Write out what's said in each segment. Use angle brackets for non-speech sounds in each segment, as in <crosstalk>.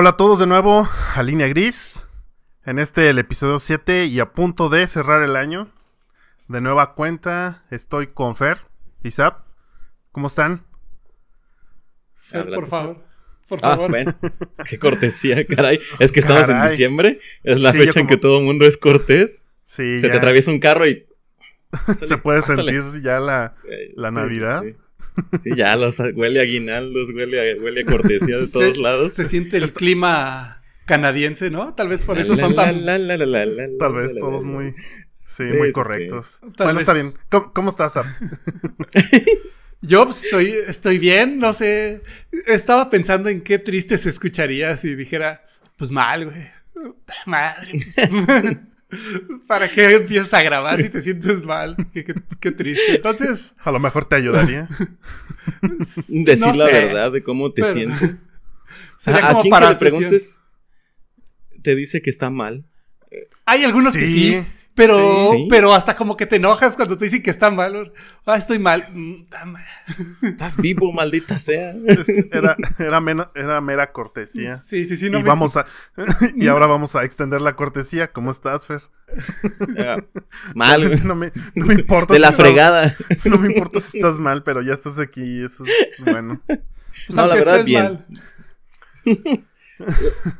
Hola a todos de nuevo a Línea Gris. En este el episodio 7 y a punto de cerrar el año. De nueva cuenta estoy con Fer y Zap. ¿Cómo están? Fer, por favor. Por ah, favor. bueno, qué cortesía, caray. Es que estamos en diciembre, es la fecha en que todo el mundo es cortés. Sí, Se te atraviesa un carro y... <laughs> Se puede sentir ya la, la Navidad. Sí, ya los huele a aguinaldos, huele a, huele a cortesía de <laughs> todos lados. Se siente el clima canadiense, ¿no? Tal vez por eso son tan... Tal vez todos muy... Sí, muy correctos. Bueno, está bien. ¿Cómo, estás, Sam? <laughs> Yo pues, estoy, estoy bien, no sé. Estaba pensando en qué triste se escucharía si dijera, pues mal, güey. Madre. <laughs> ¿Para qué empiezas a grabar si te sientes mal? Qué, triste. Entonces. A lo mejor te ayudaría. <laughs> Decir la verdad de cómo te sientes. <laughs> Sería como para que le preguntes, te dice que está mal. Hay algunos que sí. Pero, pero hasta como que te enojas cuando te dicen que está mal. Ah, estoy mal. Mm, Estás vivo, <laughs> maldita sea. Era, era, mera cortesía. Sí, sí, sí. No y, vamos a, y ahora vamos a extender la cortesía. ¿Cómo estás, Fer? mal. No me, no me importa. De la fregada. no me importa si estás mal, pero ya estás aquí. Eso es bueno. Pues no, la verdad, bien. <laughs>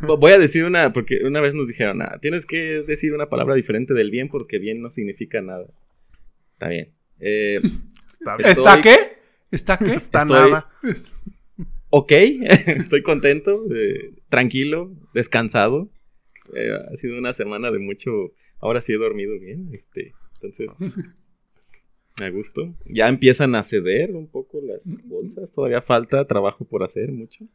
Voy a decir una, porque una vez nos dijeron, ah, tienes que decir una palabra diferente del bien porque bien no significa nada. Está bien. Eh, ¿Está, qué? ¿Está qué? Está nada. Ok, <laughs> estoy contento, eh, tranquilo, descansado. Eh, ha sido una semana de mucho. Ahora sí he dormido bien, este, entonces. Me gusto. Ya empiezan a ceder un poco las bolsas. Todavía falta trabajo por hacer, mucho.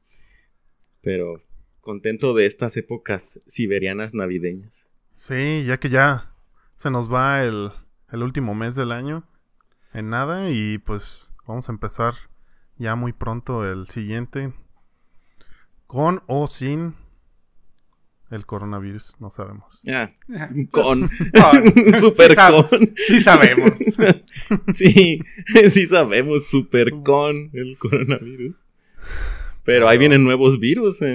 Pero contento de estas épocas siberianas navideñas. Sí, ya que ya se nos va el, último mes del año en nada y pues vamos a empezar ya muy pronto el siguiente con o sin el coronavirus, no sabemos. Ah, con, <laughs> super con. Sí sabemos. <laughs> sí, <laughs> sí sabemos, super con el coronavirus. Pero ahí vienen nuevos virus. <laughs>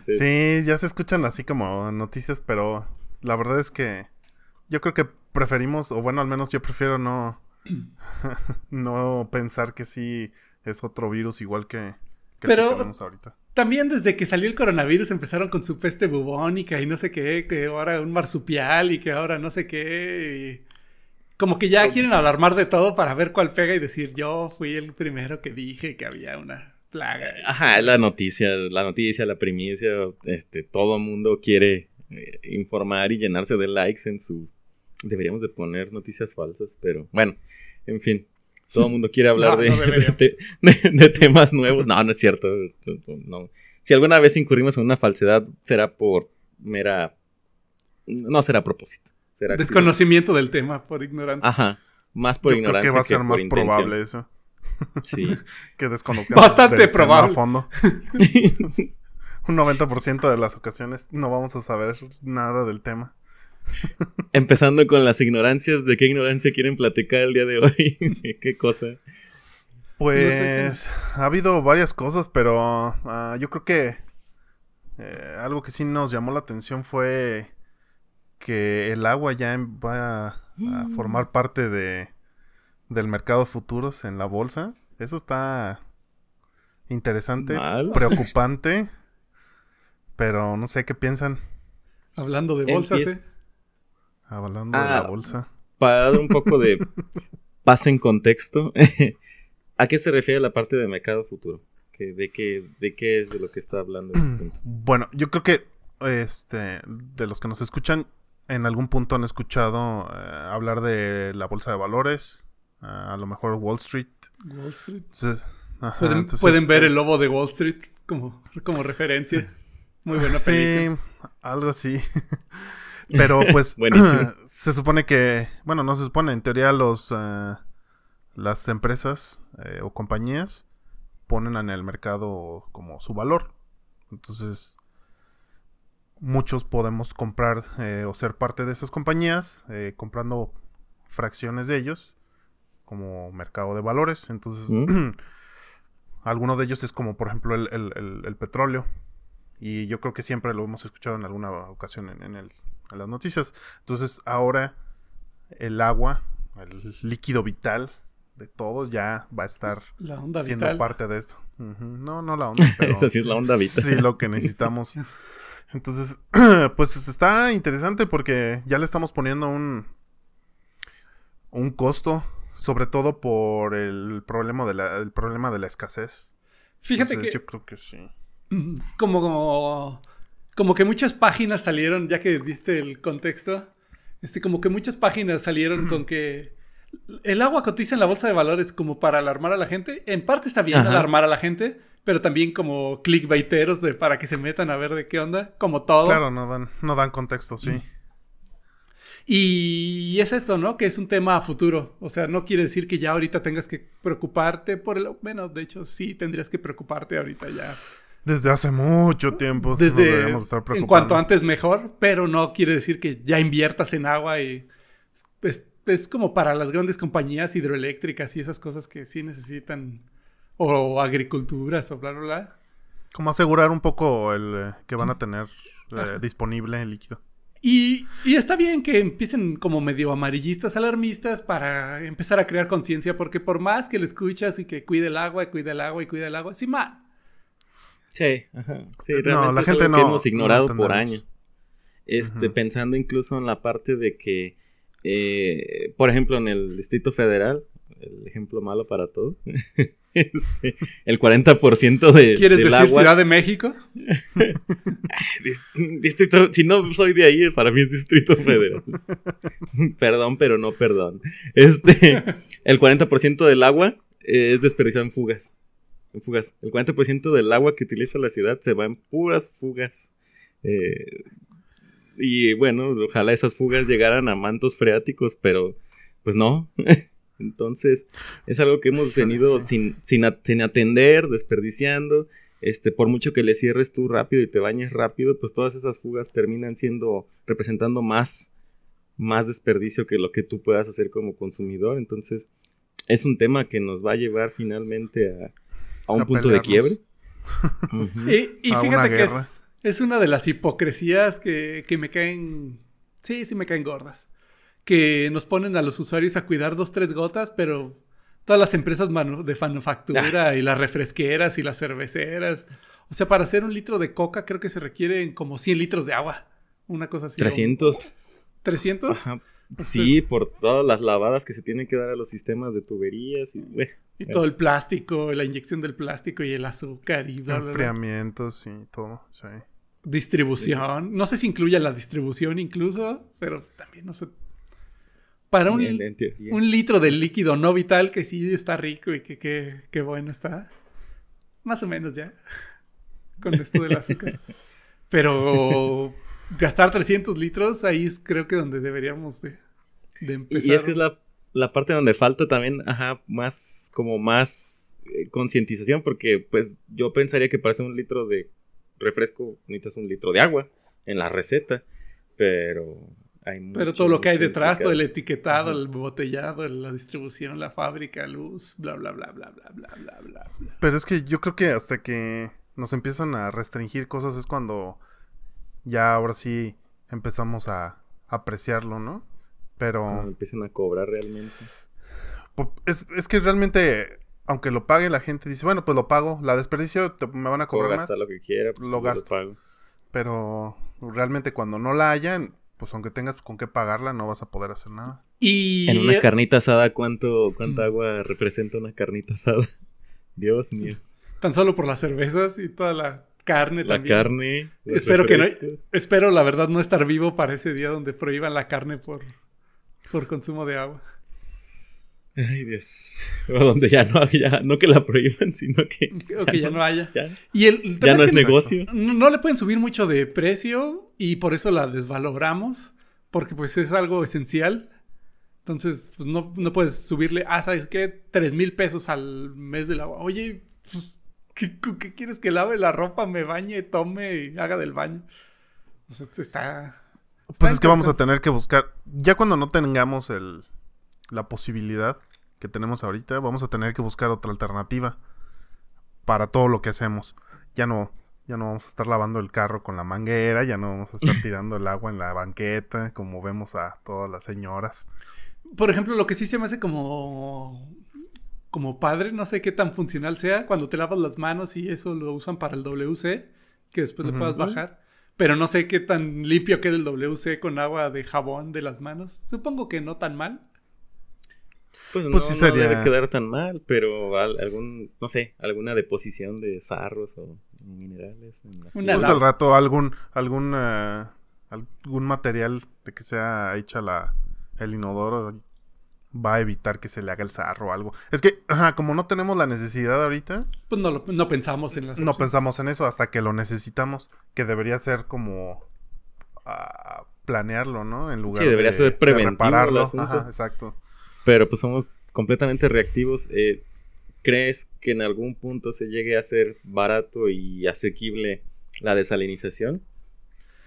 Sí, ya se escuchan así como noticias, pero la verdad es que yo creo que preferimos, o bueno, al menos yo prefiero no, <laughs> no pensar que sí es otro virus igual que, que pero... que tenemos ahorita. También desde que salió el coronavirus empezaron con su peste bubónica y no sé qué, que ahora un marsupial y que ahora no sé qué. Como que ya quieren alarmar de todo para ver cuál pega y decir, yo fui el primero que dije que había una plaga. Ajá, la noticia, la noticia, la primicia, este, todo mundo quiere eh, informar y llenarse de likes en sus... Deberíamos de poner noticias falsas, pero bueno, en fin. Todo el mundo quiere <laughs> hablar de, de, temas nuevos. No, no es cierto. No. Si alguna vez incurrimos en una falsedad, será por mera... No será a propósito. Desconocimiento del tema por ignorancia. Ajá. Más por ignorancia. Creo que va a ser más probable eso. Sí. <laughs> que desconozcamos. Bastante probable. fondo. <laughs> Un 90% de las ocasiones no vamos a saber nada del tema. <laughs> Empezando con las ignorancias, ¿de qué ignorancia quieren platicar el día de hoy? ¿Qué cosa? Pues ha habido varias cosas, pero ah, yo creo que eh, algo que sí nos llamó la atención fue que el agua ya va a, mm. formar parte de del mercado de futuros en la bolsa. Eso está interesante, <laughs> preocupante, pero no sé qué piensan. Hablando de bolsas, ¿eh? Hablando de la ah, bolsa. Para dar un poco de <laughs> paz en contexto, <laughs> ¿a qué se refiere la parte de mercado futuro? de, qué, ¿De qué es de lo que está hablando ese punto? Bueno, yo creo que este, de los que nos escuchan, en algún punto han escuchado eh, hablar de la bolsa de valores, eh, a lo mejor Wall Street. Wall Street. ¿Pueden, ver el lobo de Wall Street como, como referencia. <laughs> Muy buena película. Sí, algo así. <laughs> Pero pues <laughs> <clears throat> se supone que, bueno, no se supone, en teoría los las empresas o compañías ponen en el mercado como su valor. Entonces, muchos podemos comprar eh, o ser parte de esas compañías eh, comprando fracciones de ellos como mercado de valores. Entonces, mm. <clears throat> alguno de ellos es como, por ejemplo, el, el, el, petróleo. Y yo creo que siempre lo hemos escuchado en alguna ocasión en, en, el, en las noticias. Entonces, ahora el agua, el líquido vital de todos, ya va a estar siendo parte de esto. No, no la onda, <laughs> pero. Esa sí es la onda vital. Sí, lo que necesitamos. <laughs> Entonces, <clears throat> pues está interesante porque ya le estamos poniendo un. un costo sobre todo por el problema de la, el problema de la escasez. Fíjate que. Yo creo que sí. Como, como, como que muchas páginas salieron, ya que diste el contexto. Este, como que muchas páginas salieron con que el agua cotiza en la bolsa de valores como para alarmar a la gente. En parte está bien alarmar a la gente, pero también como clickbaiteros de, para que se metan a ver de qué onda, como todo. Claro, no dan, no dan contexto, sí. Y es esto, ¿no? Que es un tema a futuro. O sea, no quiere decir que ya ahorita tengas que preocuparte por el... Bueno, de hecho, sí tendrías que preocuparte ahorita ya. Desde hace mucho tiempo. Desde... estar en cuanto antes mejor, pero no quiere decir que ya inviertas en agua y... Pues es como para las grandes compañías hidroeléctricas y esas cosas que sí necesitan... O agriculturas o bla, bla, bla. Como asegurar un poco el eh, que van a tener eh, disponible el líquido. Y, está bien que empiecen como medio amarillistas, alarmistas para empezar a crear conciencia, porque por más que le escuchas y que cuide el agua, y cuide el agua y cuide el agua, sí, mal. Sí, ajá. Sí, realmente la gente no, que hemos ignorado por años. Este, pensando incluso en la parte de que, eh, por ejemplo, en el Distrito Federal, el ejemplo malo para todo. <laughs> <laughs> Este, el 40% de, ¿Quieres decir Ciudad de México? <laughs> distrito, si no soy de ahí, para mí es Distrito Federal. <laughs> perdón, pero no perdón. Este, el 40% del agua es desperdiciado en fugas. En fugas. El 40% del agua que utiliza la ciudad se va en puras fugas. Eh, y bueno, ojalá esas fugas llegaran a mantos freáticos, pero pues no. Entonces, es algo que hemos venido sin, sin, atender, desperdiciando. Este, por mucho que le cierres tú rápido y te bañes rápido, pues todas esas fugas terminan siendo, representando más, más desperdicio que lo que tú puedas hacer como consumidor. Entonces, es un tema que nos va a llevar finalmente a, un punto de quiebre. <laughs> Y, fíjate que es, es, una de las hipocresías que, que me caen, sí, sí me caen gordas que nos ponen a los usuarios a cuidar dos, tres gotas, pero todas las empresas de manufactura ah. y las refresqueras y las cerveceras. O sea, para hacer un litro de coca creo que se requieren como 100 litros de agua. Una cosa así. 300. ¿300? Ajá. Sí, por todas las lavadas que se tienen que dar a los sistemas de tuberías y, y todo el plástico, la inyección del plástico y el azúcar y bla, bla, Enfriamientos y todo, sí. Distribución. No sé si incluye la distribución incluso, pero también no sé para un, un, litro de líquido no vital que sí está rico y que qué bueno está. Más o menos ya. <laughs> Con esto del azúcar. Pero gastar 300 litros, ahí es creo que donde deberíamos de, empezar. Y es que es la, parte donde falta también, ajá, más, como más eh, concientización, porque pues yo pensaría que para hacer un litro de refresco necesitas un litro de agua en la receta, pero pero todo lo que hay detrás, todo el etiquetado, el botellado, la distribución, la fábrica, luz, bla, bla, bla, bla, bla, bla, bla, bla. Pero es que yo creo que hasta que nos empiezan a restringir cosas es cuando ya ahora sí empezamos a apreciarlo, ¿no? Pero... Cuando empiezan a cobrar realmente. Es, es que realmente aunque lo pague la gente dice, bueno, pues lo pago, la desperdicio me van a cobrar más. lo que quiera, lo gasto. Pero realmente cuando no la hayan, pues aunque tengas con qué pagarla, no vas a poder hacer nada. Y en una carnita asada, ¿cuánto, cuánta mm. agua representa una carnita asada? <laughs> Dios mío. Tan solo por las cervezas y toda la carne la también. La carne. Espero que no. Espero, la verdad, no estar vivo para ese día donde prohíban la carne por, por consumo de agua. Ay, Dios. O donde ya no haya, no que la prohíban, sino que. <laughs> O que ya no, haya. Ya, y el, ya no es, negocio. No, le pueden subir mucho de precio y por eso la desvaloramos, porque pues es algo esencial. Entonces, pues no, no puedes subirle, ah, ¿sabes qué? Tres mil pesos al mes del agua. Oye, pues, ¿qué, ¿qué, quieres que lave la ropa, me bañe, tome y haga del baño? Pues esto está. Pues es que vamos a tener que buscar, ya cuando no tengamos el, la posibilidad que tenemos ahorita, vamos a tener que buscar otra alternativa. para todo lo que hacemos. Ya no, ya no vamos a estar lavando el carro con la manguera, ya no vamos a estar <laughs> tirando el agua en la banqueta, como vemos a todas las señoras. Por ejemplo, lo que sí se me hace como como padre, no sé qué tan funcional sea, cuando te lavas las manos y eso lo usan para el WC, que después le puedas bajar. Pero no sé qué tan limpio queda el WC con agua de jabón de las manos. Supongo que no tan mal. Pues, pues no, sí debe quedar tan mal, pero algún, no sé, alguna deposición de sarros o minerales. pues al rato algún, algún, eh, algún material de que sea hecha la, el inodoro va a evitar que se le haga el sarro o algo. Es que, ajá, como no tenemos la necesidad ahorita. Pues no, no pensamos en las No pensamos en eso hasta que lo necesitamos. Que debería ser como uh, planearlo, ¿no? En lugar sí, debería de, ser. Ajá, exacto. Pero pues somos completamente reactivos. Eh, ¿Crees que en algún punto se llegue a ser barato y asequible la desalinización?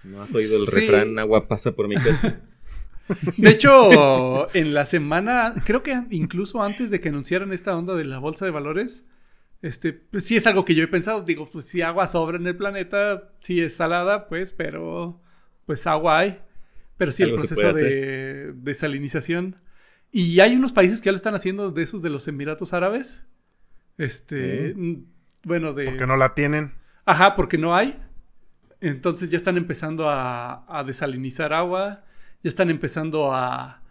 ¿No has oído el refrán agua pasa por mi <laughs> casa? De hecho, en la semana, creo que incluso antes de que anunciaran esta onda de la bolsa de valores, este, pues sí es algo que yo he pensado. Digo, pues si agua sobra en el planeta, sí es salada, pues, pero pues agua hay. Pero sí el proceso de desalinización. Y hay unos países que ya lo están haciendo de esos de los Emiratos Árabes. Este, mm. bueno, de... Porque no la tienen. Ajá, porque no hay. Entonces ya están empezando a, a desalinizar agua ya están empezando a,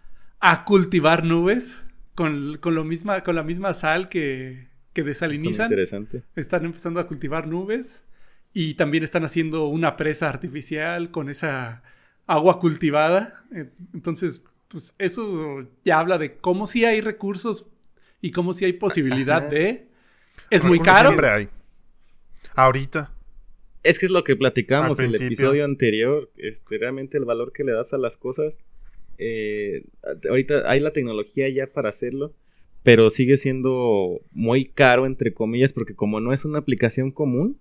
cultivar nubes con, lo misma, con la misma sal que, que desalinizan. interesante. Están empezando a cultivar nubes y también están haciendo una presa artificial con esa agua cultivada. Entonces, pues eso ya habla de cómo si hay recursos y cómo si hay posibilidad de... Es muy caro. Siempre hay. Ahorita. Es que es lo que platicamos en el episodio anterior. Este, realmente el valor que le das a las cosas. Eh, ahorita hay la tecnología ya para hacerlo. Pero sigue siendo muy caro, entre comillas, porque como no es una aplicación común,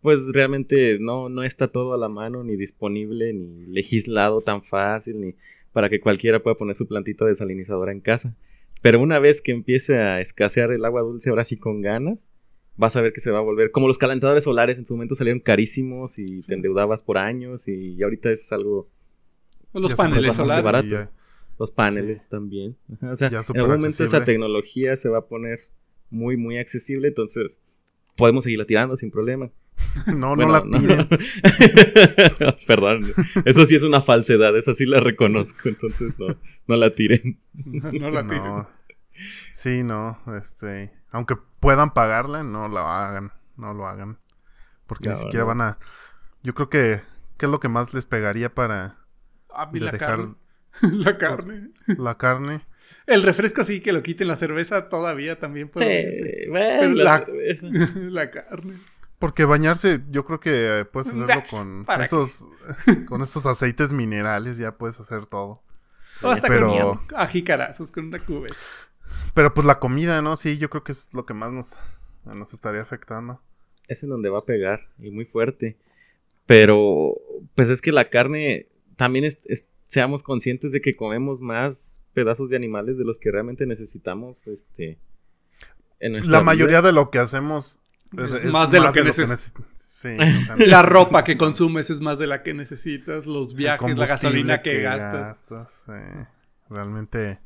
pues realmente no, no está todo a la mano, ni disponible, ni legislado tan fácil, ni para que cualquiera pueda poner su plantita desalinizadora en casa. Pero una vez que empiece a escasear el agua dulce, ahora sí con ganas, vas a ver que se va a volver. Como los calentadores solares en su momento salieron carísimos y te endeudabas por años y ahorita es algo. Los paneles solares. Barato. Los paneles también. o sea, en algún momento esa tecnología se va a poner muy, muy accesible. Entonces, podemos seguirla tirando sin problema. <laughs> No, no la tiren. <laughs> Perdón. Eso sí es una falsedad. Esa sí la reconozco. Entonces, no, no la tiren. no la <laughs> tiren. Sí, no. Este aunque puedan pagarla, no lo hagan, no lo hagan. Porque ni siquiera van a... Yo creo que... ¿Qué es lo que más les pegaría para... A la carne. la carne. La carne. El refresco sí, que lo quiten la cerveza todavía también puede sí, bueno, la, la, carne. Porque bañarse, yo creo que puedes <laughs> hacerlo con esos, <laughs> con esos aceites minerales, ya puedes hacer todo. O hasta Pero... con ajicarazos con una cubeta. Pero pues la comida, ¿no? Sí, yo creo que es lo que más nos, nos estaría afectando. Es en donde va a pegar, y muy fuerte. Pero, pues es que la carne, también seamos conscientes de que comemos más pedazos de animales de los que realmente necesitamos, este... En la mayoría de lo que hacemos es, más de lo que, necesitas. Sí, <laughs> la ropa que consumes es más de la que necesitas, los viajes, la gasolina que, gastas. Realmente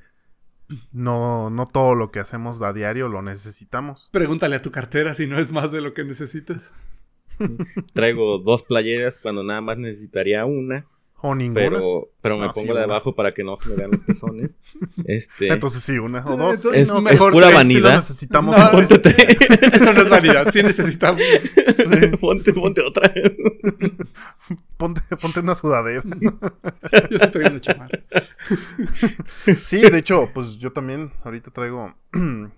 no, no todo lo que hacemos a diario lo necesitamos. Pregúntale a tu cartera si no es más de lo que necesitas. Traigo dos playeras cuando nada más necesitaría una. O ninguna. Pero, pero me pongo la de abajo para que no se me vean los pezones. <laughs> Este, Entonces sí, una o dos. Es, pura vanidad. necesitamos. <laughs> <laughs> Eso no es vanidad, sí necesitamos. Ponte, ponte otra. ponte, ponte una sudadera. yo sí traigo una chamarra. sí, de hecho, pues yo también ahorita traigo <clears throat>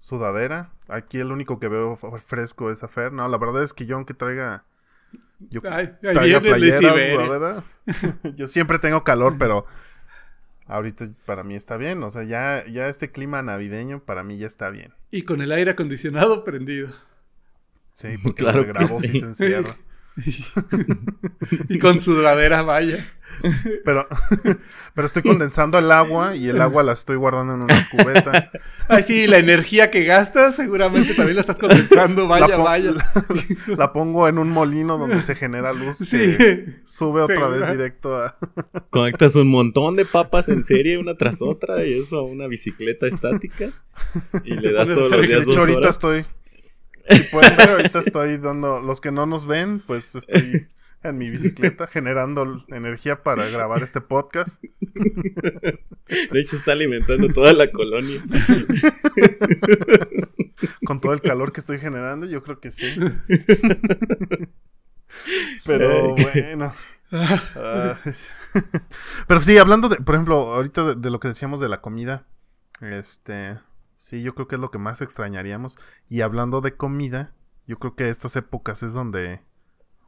sudadera. Aquí el único que veo fresco es Afer. No, la verdad es que yo aunque traiga yo, <laughs> Yo siempre tengo calor, pero ahorita para mí está bien. O sea, ya, ya este clima navideño para mí ya está bien. Y con el aire acondicionado prendido. Sí, porque <laughs> claro grabó sí. se encierra. <laughs> y con sudadera, vaya. Pero, pero estoy condensando el agua y el agua la estoy guardando en una cubeta. Ay, sí, la energía que gastas seguramente también la estás condensando, vaya, la, vaya. La, la, pongo en un molino donde se genera luz. Sí. sube otra vez directo a. Conectas un montón de papas en serie una tras otra y eso a una bicicleta estática. Y le das todos los días De dos hecho, ahorita horas. estoy. Si pueden ver, ahorita <laughs> estoy dando. Los que no nos ven, pues estoy en mi bicicleta generando energía para grabar este podcast. De hecho, está alimentando toda la colonia. <laughs> Con todo el calor que estoy generando, yo creo que sí. <laughs> Pero bueno. Ah, pero sí, hablando de, por ejemplo, ahorita de, de lo que decíamos de la comida, este, sí, yo creo que es lo que más extrañaríamos. Y hablando de comida, yo creo que estas épocas es donde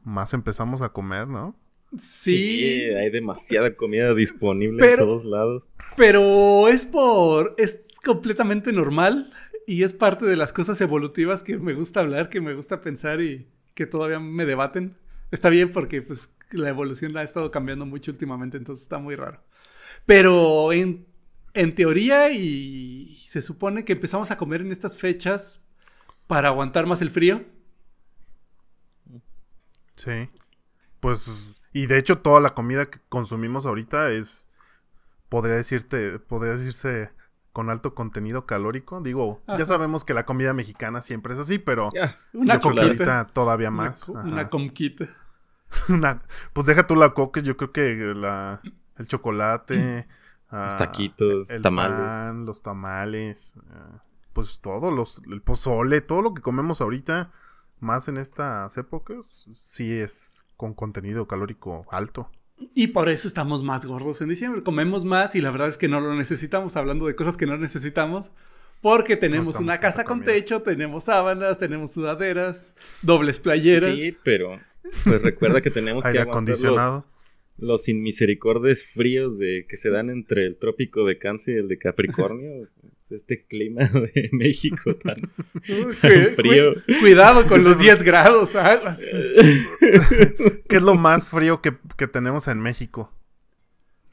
más empezamos a comer, ¿no? Sí, hay demasiada comida disponible Pero- en todos lados. pero es por... es completamente normal y es parte de las cosas evolutivas que me gusta hablar, que me gusta pensar y que todavía me debaten. Está bien porque pues la evolución ha estado cambiando mucho últimamente, entonces está muy raro. Pero en, en teoría y se supone que empezamos a comer en estas fechas para aguantar más el frío. Sí. Pues, y de hecho toda la comida que consumimos ahorita es, podría decirte, podría decirse con alto contenido calórico. Digo, Ajá. ya sabemos que la comida mexicana siempre es así, pero Ya, Una coquita. todavía más. una comquita. <laughs> Una- pues deja tú la coca, yo creo que la, el chocolate, <clears throat> ah, Los taquitos, el tamales. pan, los tamales, ah, pues todo, los, el pozole, todo lo que comemos ahorita, más en estas épocas, sí es con contenido calórico alto. Y por eso estamos más gordos en diciembre. Comemos más y la verdad es que no lo necesitamos, hablando de cosas que no necesitamos. Porque tenemos una casa con comida. techo, tenemos sábanas, tenemos sudaderas, dobles playeras. Sí, pero pues recuerda que tenemos <laughs> que Aire aguantar acondicionado. Los, inmisericordes fríos de que se dan entre el trópico de Cáncer y el de Capricornio. <laughs> este clima de <laughs> México tan, frío. cu- cuidado con los <laughs> 10 grados. aguas. ¿Qué es lo más frío que, que tenemos en México?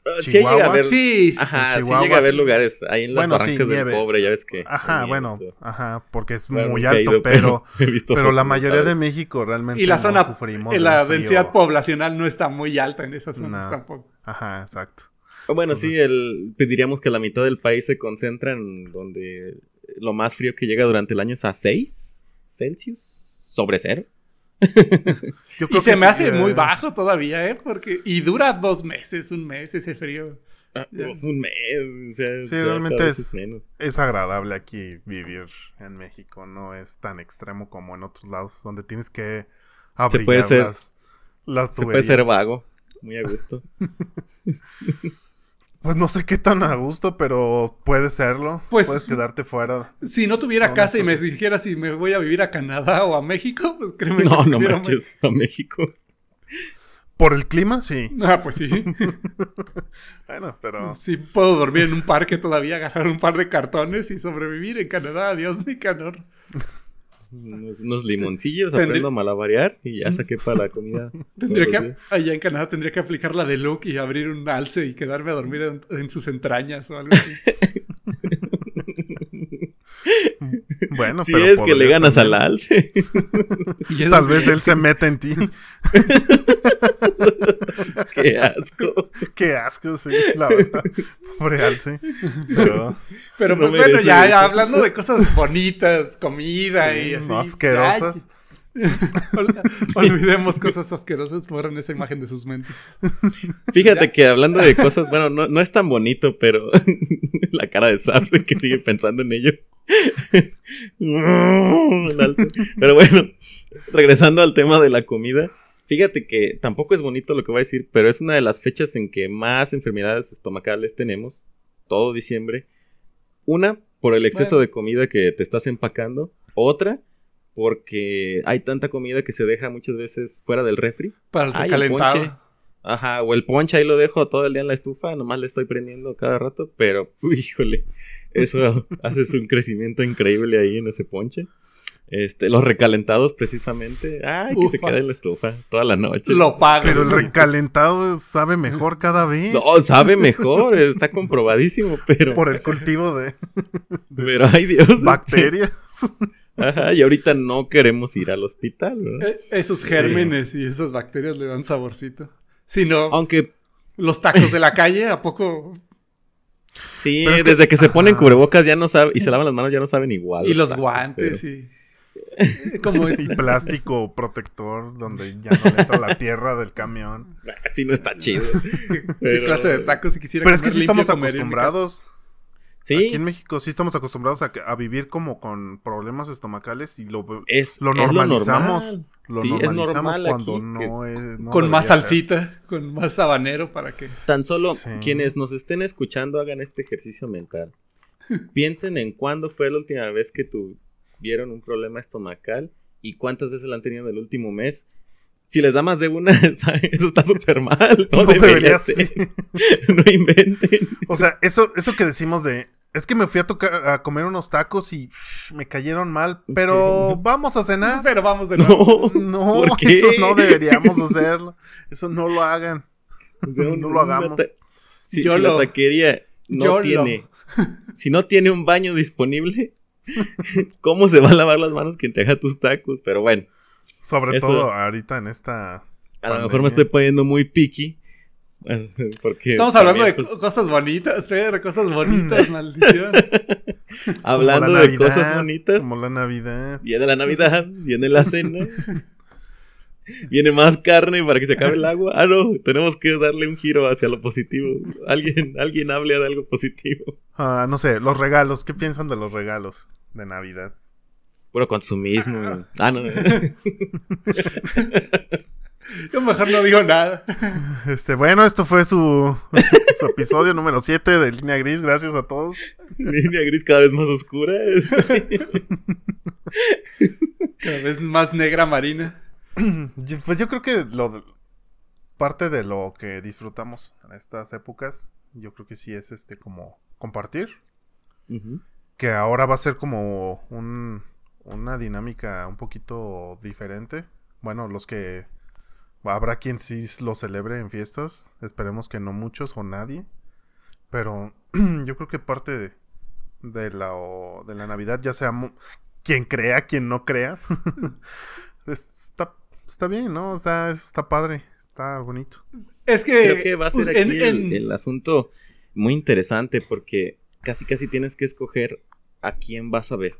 Ah, Sí llega a haber, Sí, sí. ajá, sí llega a sí. lugares ahí en las Bueno, sí, barrancas del nieve. pobre, ya ves que. Ajá, bueno, todo. ajá, porque es Bueno, muy alto, ido, <laughs> pero, <laughs> pero la mayoría de. México realmente Y la no zona, sufrimos la frío. densidad poblacional no está muy alta en esas zonas No. tampoco. Ajá, exacto. Bueno, sí, el, pediríamos que la mitad del país se concentra en donde lo más frío que llega durante el año es a 6 Celsius sobre cero. Yo Y se me sí, hace eh, muy bajo todavía, ¿eh? Porque... Y dura dos meses, un mes ese frío. Ah, un mes, o sea, Sí, realmente es- menos. Es agradable aquí vivir en México, no es tan extremo como en otros lados donde tienes que abrigar puede ser- las, las Se puede ser vago, muy a gusto. <laughs> <laughs> Pues no sé qué tan a gusto, pero puede serlo. Pues- Puedes quedarte fuera. Si no tuviera No, casa no, y me dijera si me voy a vivir a Canadá o a México, pues créeme No, que no manches, a México. Por el clima, sí. Ah, pues sí. <laughs> Bueno, pero Sí puedo dormir en un parque todavía, agarrar un par de cartones y sobrevivir en Canadá. Adiós, Nicanor. Unos, unos limoncillos, Tendré- aprendo a malabarear y ya saqué para la comida. <laughs> Tendría que, allá en Canadá tendría que aplicar la de Luke y abrir un alce y quedarme a dormir en, en sus entrañas o algo así. <laughs> bueno, si pero es que le ganas también. al alce. <laughs> Tal vez él se mete en ti. <laughs> Qué asco. Qué asco, sí, la verdad. Pobre Alce. Pero Pero no pues bueno, ya, hablando de cosas bonitas, comida y así. no asquerosas. ya, olvidemos cosas asquerosas, borren esa imagen de sus mentes. Fíjate que hablando de cosas, bueno, no, no es tan bonito, pero <laughs> la cara de Saf que sigue pensando en ello. <laughs> Pero bueno, regresando al tema de la comida, fíjate que tampoco es bonito lo que voy a decir, pero es una de las fechas en que más enfermedades estomacales tenemos, todo diciembre. Una, por el exceso Bueno. de comida que te estás empacando. Otra, porque hay tanta comida que se deja muchas veces fuera del refri. Para el Ay, el recalentado. ponche. Ajá, o el ponche ahí lo dejo todo el día en la estufa, nomás le estoy prendiendo cada rato, pero, <laughs> híjole, eso <laughs> haces un crecimiento increíble ahí en ese ponche. Este, los recalentados, precisamente. Ay, que se queda en la estufa toda la noche. Lo paga. Pero el recalentado sabe mejor cada vez. No, sabe mejor, está comprobadísimo, pero. Por el cultivo de Pero ay Dios. este, bacterias. Ajá, y ahorita no queremos ir al hospital, ¿verdad? Eh, Esos gérmenes y esas bacterias le dan saborcito. Si no, Aunque los tacos de la calle, ¿a poco? sí, Pero es que- desde que, se ponen Ajá. cubrebocas ya no saben, y se lavan las manos ya no saben igual. Y los tacos, guantes pero- <laughs> y... Como es... Y plástico protector donde ya no entra la tierra del camión. Así no está chido. <laughs> ¿Qué Pero- clase de tacos si quisiera Pero es que sí limpio, estamos acostumbrados. Sí, Aquí en México sí estamos acostumbrados a, que- a vivir como con problemas estomacales y lo, es, lo es normalizamos. normal. lo sí, es normalizamos normal cuando aquí que no es. no Con más ser. salsita, con más habanero para que... Tan solo Sí. quienes nos estén escuchando hagan este ejercicio mental. <laughs> Piensen en cuándo fue la última vez que tuvieron un problema estomacal y cuántas veces lo han tenido en el último mes. Si les da más de una, <laughs> está- eso está súper mal. No, No debería debería ser. <laughs> no inventen. O sea, eso, eso que decimos de. Es que me fui a, tocar, a comer unos tacos y pff, me cayeron mal, pero vamos a cenar. Pero vamos de nuevo. No, No, ¿por qué? eso no deberíamos hacerlo. Eso no lo hagan. O sea, No lo hagamos. Si, Yo si lo- la taquería no yo lo- tiene, si no tiene un baño disponible, <laughs> ¿cómo se va a lavar las manos quien te haga tus tacos? Pero bueno, Sobre Eso- todo ahorita en esta. a lo mejor me estoy poniendo muy picky. <laughs> Porque Estamos hablando de pues, co- cosas bonitas, Fer, cosas bonitas, <laughs> maldición. <laughs> hablando de cosas bonitas. Como la Navidad. Viene la Navidad, viene la cena. Viene más carne para que se acabe el agua. Ah, no, tenemos que darle un giro hacia lo positivo. Alguien, alguien hable de algo positivo. Ah, no sé, los regalos. ¿Qué piensan de los regalos de Navidad? Puro consumismo. Ah, no. <laughs> Yo mejor no digo nada. Este, bueno, esto fue su, su episodio número 7 de Línea Gris. Gracias a todos. Línea gris cada vez más oscura. Cada vez más negra marina. Pues yo creo que lo parte de lo que disfrutamos en estas épocas, yo creo que sí es este como compartir. Que ahora va a ser como un, una dinámica un poquito diferente. Bueno, los que habrá quien sí lo celebre en fiestas. Esperemos que no muchos o nadie. Pero <clears throat> yo creo que parte de, de la, o- de la Navidad, ya sea quien crea, quien no crea, <laughs> es- está, está bien, ¿no? O sea, está padre, está bonito. Es que. Creo que va a ser pues, en- aquí en- el, el asunto muy interesante porque casi casi tienes que escoger a quién vas a ver.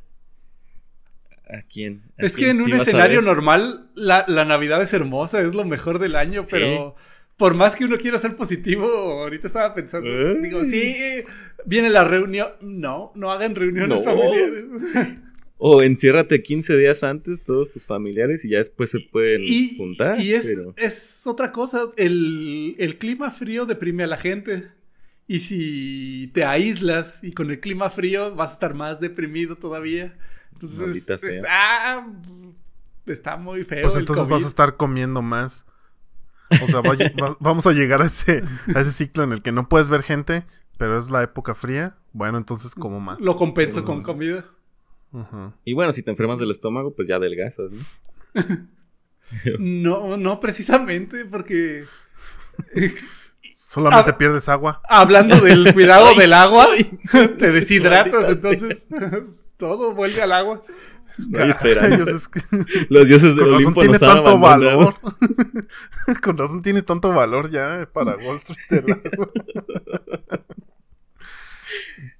¿A quién? ¿A Es que en sí un escenario normal, la, la Navidad es hermosa, es lo mejor del año, Sí. pero por más que uno quiera ser positivo, ahorita estaba pensando, digo, sí, viene la reunión. No, no hagan reuniones No. familiares. O enciérrate 15 días antes todos tus familiares y ya después se pueden Y, juntar. y es, pero- es otra cosa, el, el clima frío deprime a la gente. Y si te aíslas y con el clima frío vas a estar más deprimido todavía. Entonces, sea. está, está muy feo. Pues el entonces vas a estar comiendo más. O sea, vaya- va- <laughs> vamos a llegar a ese, a ese ciclo en el que no puedes ver gente, pero es la época fría. Bueno, entonces como más. Lo compenso con comida. Y bueno, si te enfermas del estómago, pues ya adelgazas, ¿no? <laughs> No, no precisamente, porque <laughs> Solamente pierdes agua. hablando del cuidado <laughs> del agua, te deshidratas, entonces <laughs> todo vuelve al agua. No hay esperanza. Dios, es que- <laughs> Los dioses del con razón Olimpo tiene nos han tanto valor. con razón tiene tanto valor ya para Wall Street.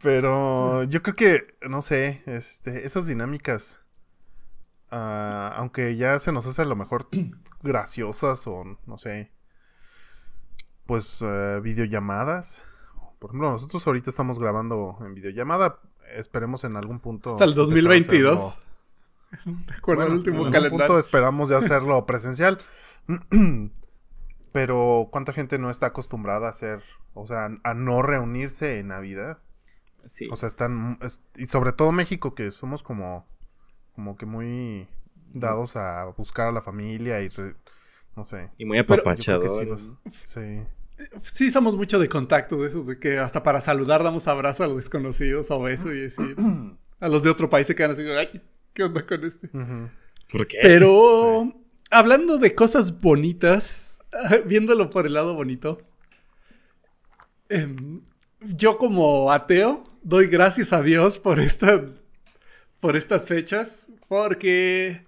Pero yo creo que, no sé, este, esas dinámicas, ah, aunque ya se nos hace a lo mejor <clears throat> graciosas o no sé, pues eh, videollamadas. Por ejemplo, nosotros ahorita estamos grabando en videollamada. Esperemos en algún punto. Hasta el empezar a 2022. hacerlo- <laughs> De acuerdo al bueno, último en algún punto esperamos de hacerlo <laughs> presencial. Pero ¿cuánta gente no está acostumbrada a hacer, o sea, a no reunirse en Navidad? Sí. O sea, están es- y sobre todo México que somos como como que muy dados a buscar a la familia y re- no sé. y muy apapachador. sí, los- sí. Sí, somos mucho de contacto de esos, de que hasta para saludar damos abrazo a los desconocidos o beso y así. <clears throat> A los de otro país se quedan así, ay, ¿Qué onda con este? ¿Por qué? Pero hablando de cosas bonitas, <laughs> viéndolo por el lado bonito, em, yo como ateo doy gracias a Dios por esta, por estas fechas, porque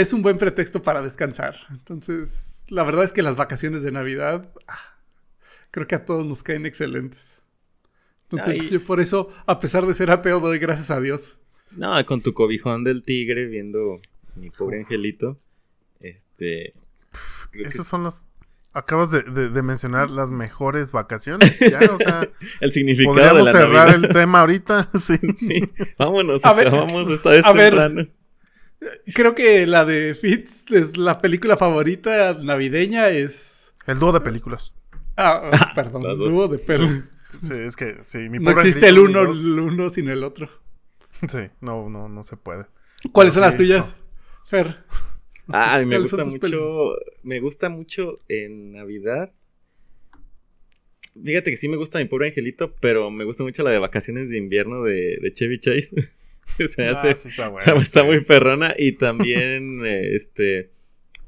es un buen pretexto para descansar. Entonces, la verdad es que las vacaciones de Navidad ah, creo que a todos nos caen excelentes. Entonces, Ay. yo por eso, a pesar de ser ateo, doy gracias a Dios. No, con tu cobijón del tigre viendo mi pobre angelito. Este. creo que son las. Acabas de, de- de mencionar las mejores vacaciones. <laughs> Ya, o sea, el significado de podríamos la cerrar Navidad. el tema ahorita. <laughs> Sí. Sí, vámonos, A ver, acabamos esta vez a ver. Creo que la de Fitz es la película favorita navideña es... El dúo de películas. Ah, <laughs> perdón, Las dos. dúo de perro. Sí, es que sí, mi No existe el uno, el uno sin el otro. Sí, no, no, no se puede. ¿Cuáles son Sí, las tuyas, Fer? Ah, me ¿Cuáles son gusta mucho. Me gusta mucho en Navidad. Fíjate que sí me gusta mi pobre angelito, pero me gusta mucho la de vacaciones de invierno de, de Chevy Chase. <laughs> <laughs> Se Ah, está <laughs> bueno, muy perrona. Y también, <laughs> eh, este.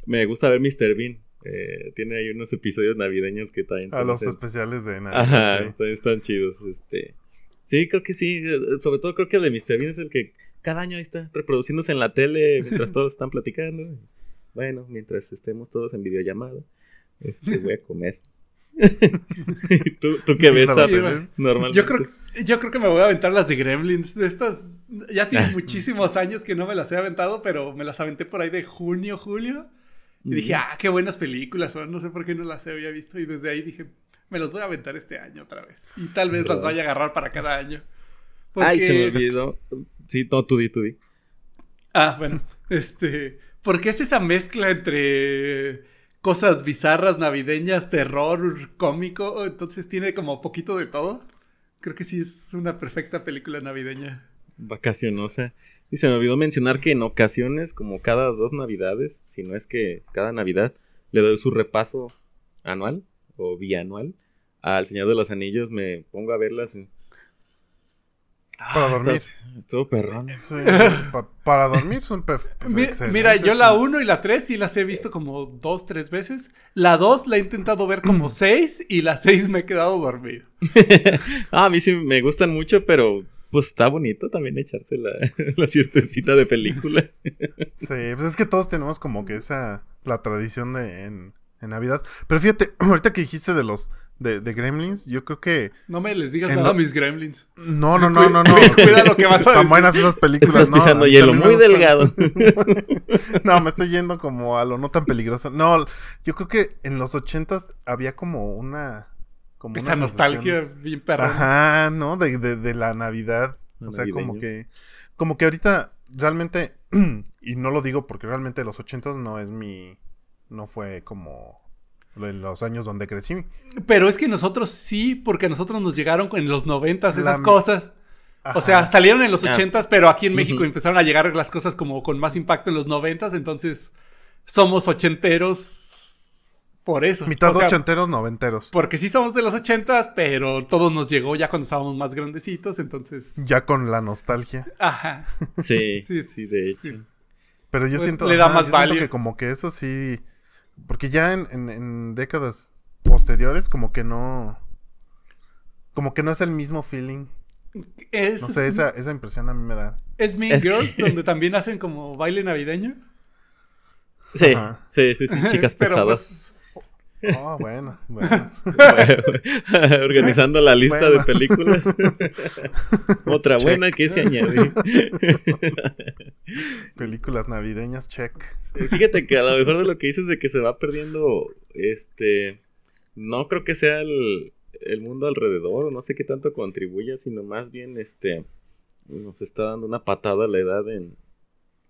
Me gusta ver Mr. Bean. Eh, tiene ahí unos episodios navideños que también A los hacen- especiales de Navidad. Ajá, sí. también están chidos. Este. Sí, creo que sí. eh, Sobre todo creo que el de Mr. Bean es el que cada año ahí está reproduciéndose en la tele mientras todos están platicando. Bueno, mientras estemos todos en videollamada, este, voy a comer. ¿Tú, ¿Tú qué ves, normalmente? Yo creo, yo creo que me voy a aventar las de Gremlins. Estas, ya Ah. tiene <laughs> muchísimos años que no me las he aventado, pero me las aventé por ahí de junio, julio. Y dije, ah, qué buenas películas son. No sé por qué no las había visto. Y desde ahí dije, me las voy a aventar este año otra vez. Y tal vez las vaya a agarrar para cada año. Ay, se me Porque- olvidó. Sí, no, tú di, tú di. Ah, bueno, <laughs> este, porque es esa mezcla entre cosas bizarras, navideñas, terror, cómico, entonces tiene como poquito de todo. Creo que sí es una perfecta película navideña. Vacacionosa. Y se me olvidó mencionar que en ocasiones, como cada dos navidades, si no es que cada navidad, le doy su repaso anual o bianual al Señor de los Anillos. Me pongo a verlas. Para Ah, dormir. está- Estuvo perrón. Sí, <laughs> pa- para dormir son perf- <laughs> Mi- excelentes, Mira, yo la sí. 1 y la 3 sí las he visto como dos, tres veces. La 2 la he intentado ver como 6 y la 6 me he quedado dormido. <laughs> Ah, a mí sí me gustan mucho, pero pues está bonito también echarse la, la siestecita de película. Sí, pues es que todos tenemos como que esa, la tradición de en, en Navidad. Pero fíjate, <clears throat> ahorita que dijiste de los, de, de Gremlins, yo creo que... No me les digas nada a lo- mis gremlins. No, no, <laughs> no, no, no. Cuida lo que vas a decir. buenas esas películas. Estás no, pisando mí hielo muy gustan. delgado. <laughs> No, me estoy yendo como a lo no tan peligroso. No, yo creo que en los ochentas había como una... Como Esa una nostalgia sensación- bien perra. Ajá, ¿no? De, de, de la Navidad. O sea, como que... Como que ahorita realmente... <clears throat> y no lo digo porque realmente los ochentas no es mi... No fue como... En los años donde crecí. Pero es que nosotros sí, porque a nosotros nos llegaron en los noventas esas cosas. O sea, salieron en los Ah. ochentas, pero aquí en México empezaron a llegar las cosas como con más impacto en los noventas, entonces somos ochenteros por eso. Mitad O sea, ochenteros, noventeros. Porque sí somos de los ochentas, pero todo nos llegó ya cuando estábamos más grandecitos, entonces... Ya con la nostalgia. Ajá. Sí, <laughs> Sí, sí, de hecho. sí. Pero yo Pues, siento, le da más yo siento que como que eso sí, porque ya en, en- en décadas posteriores como que no, como que no es el mismo feeling. Es, No sé, esa, esa impresión a mí me da. es Mean Es que- Girls, <laughs> donde también hacen como baile navideño. Sí, Ajá. sí, sí, sí, chicas <laughs> Pero, pesadas. pues, Oh, bueno, bueno. <laughs> Organizando la lista Bueno. de películas. <laughs> Otra buena que se añade. Películas navideñas, check. Fíjate que a lo mejor de lo que dices de que se va perdiendo, este, no creo que sea el, el mundo alrededor, o no sé qué tanto contribuya, sino más bien, este, nos está dando una patada a la edad en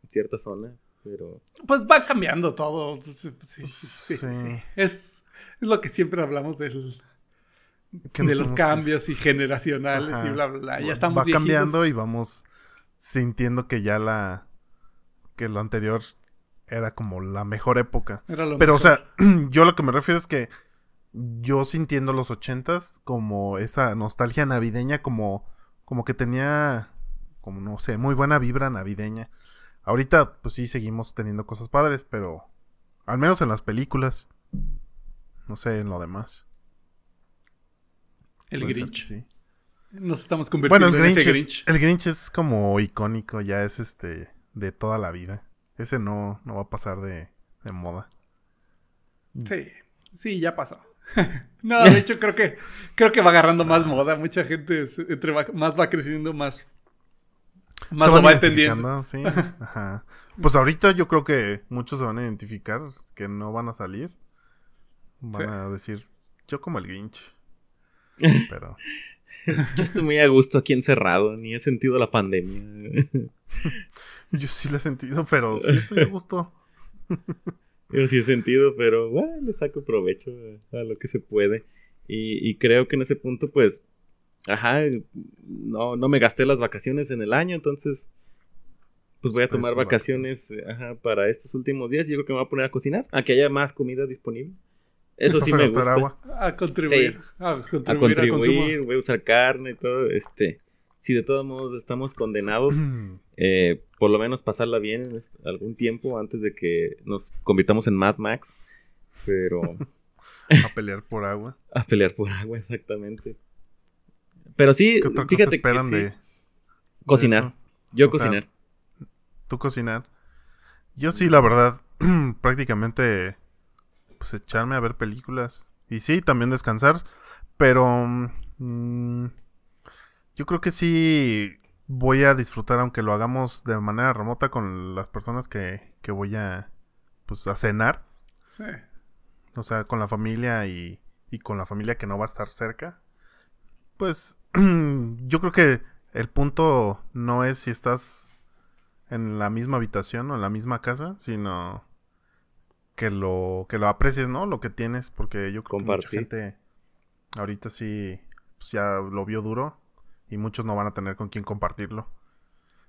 cierta zona, pero... Pues va cambiando todo. Sí, sí, sí, sí, Sí. sí. Es, es lo que siempre hablamos del, de los cambios y generacionales Ajá. y bla, bla, bla. Ya estamos Va viejitos. cambiando y vamos sintiendo que ya la, que lo anterior era como la mejor época. Era lo Pero, o sea, <clears throat> yo lo que me refiero es que yo sintiendo los ochentas como esa nostalgia navideña, como, como que tenía, como no sé, muy buena vibra navideña. ahorita pues sí seguimos teniendo cosas padres, pero al menos en las películas, no sé en lo demás. El Puede Grinch. sí. Nos estamos Bueno, convirtiendo el en Grinch, ese es, Grinch. el Grinch es como icónico, ya es este de toda la vida. Ese no, no va a pasar de, de moda. Sí, sí, ya pasó. <laughs> no, de hecho creo que creo que va agarrando más moda. Mucha gente es- entre va- más va creciendo, más, más lo va entendiendo. Sí, <laughs> ajá. Pues ahorita yo creo que muchos se van a identificar que no van a salir. Van Sí. a decir, yo como el Grinch. <laughs> Pero Yo estoy muy a gusto aquí encerrado, ni he sentido la pandemia. <laughs> yo sí lo he sentido, pero sí estoy a gusto. <laughs> Yo sí he sentido, pero bueno, le saco provecho a, lo que se puede. Y, y creo que en ese punto, pues, ajá, no, no me gasté las vacaciones en el año, entonces, pues voy a tomar vacaciones, ajá, para estos últimos días. Yo creo que me voy a poner a cocinar, a que haya más comida disponible. Eso <laughs> sí a me gusta. agua. A contribuir. Sí. A A contribuir, al contribuir, consumo. voy a usar carne y todo, este. Si de todos modos estamos condenados, eh, por lo menos pasarla bien en algún tiempo antes de que nos convirtamos en Mad Max. Pero <laughs> a pelear por agua. a pelear por agua, exactamente. Pero sí, ¿Qué otra cosa fíjate que sí, de, cocinar. eso? Yo O sea, cocinar. ¿Tú cocinar? Yo sí, la verdad, <clears throat> prácticamente pues echarme a ver películas. Y sí, también descansar. Pero mm, yo creo que sí voy a disfrutar, aunque lo hagamos de manera remota con las personas que, que voy a, pues, a cenar. Sí. O sea, con la familia y, y con la familia que no va a estar cerca. Pues <clears throat> yo creo que el punto no es si estás en la misma habitación o en la misma casa, sino que lo que lo aprecies, ¿no? Lo que tienes, porque yo creo que mucha gente ahorita sí pues, ya lo vio duro y muchos no van a tener con quién compartirlo.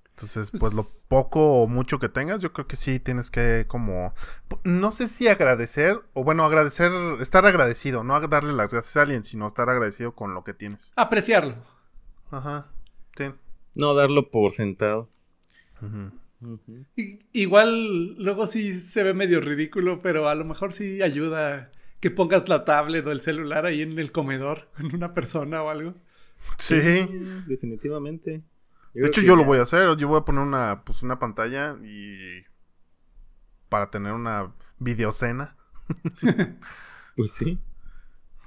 Entonces, pues lo Pues- poco o mucho que tengas, yo creo que sí tienes que como no sé si agradecer o bueno, agradecer, estar agradecido, no darle las gracias a alguien, sino estar agradecido con lo que tienes. Apreciarlo. Ajá. Sí. No darlo por sentado. Igual luego sí se ve medio ridículo, pero a lo mejor sí ayuda que pongas la tablet o el celular ahí en el comedor <laughs> con una persona o algo. Sí. definitivamente. De hecho, yo lo voy a hacer. Yo voy a poner una, pues, una pantalla y para tener una videocena. <laughs> Pues sí.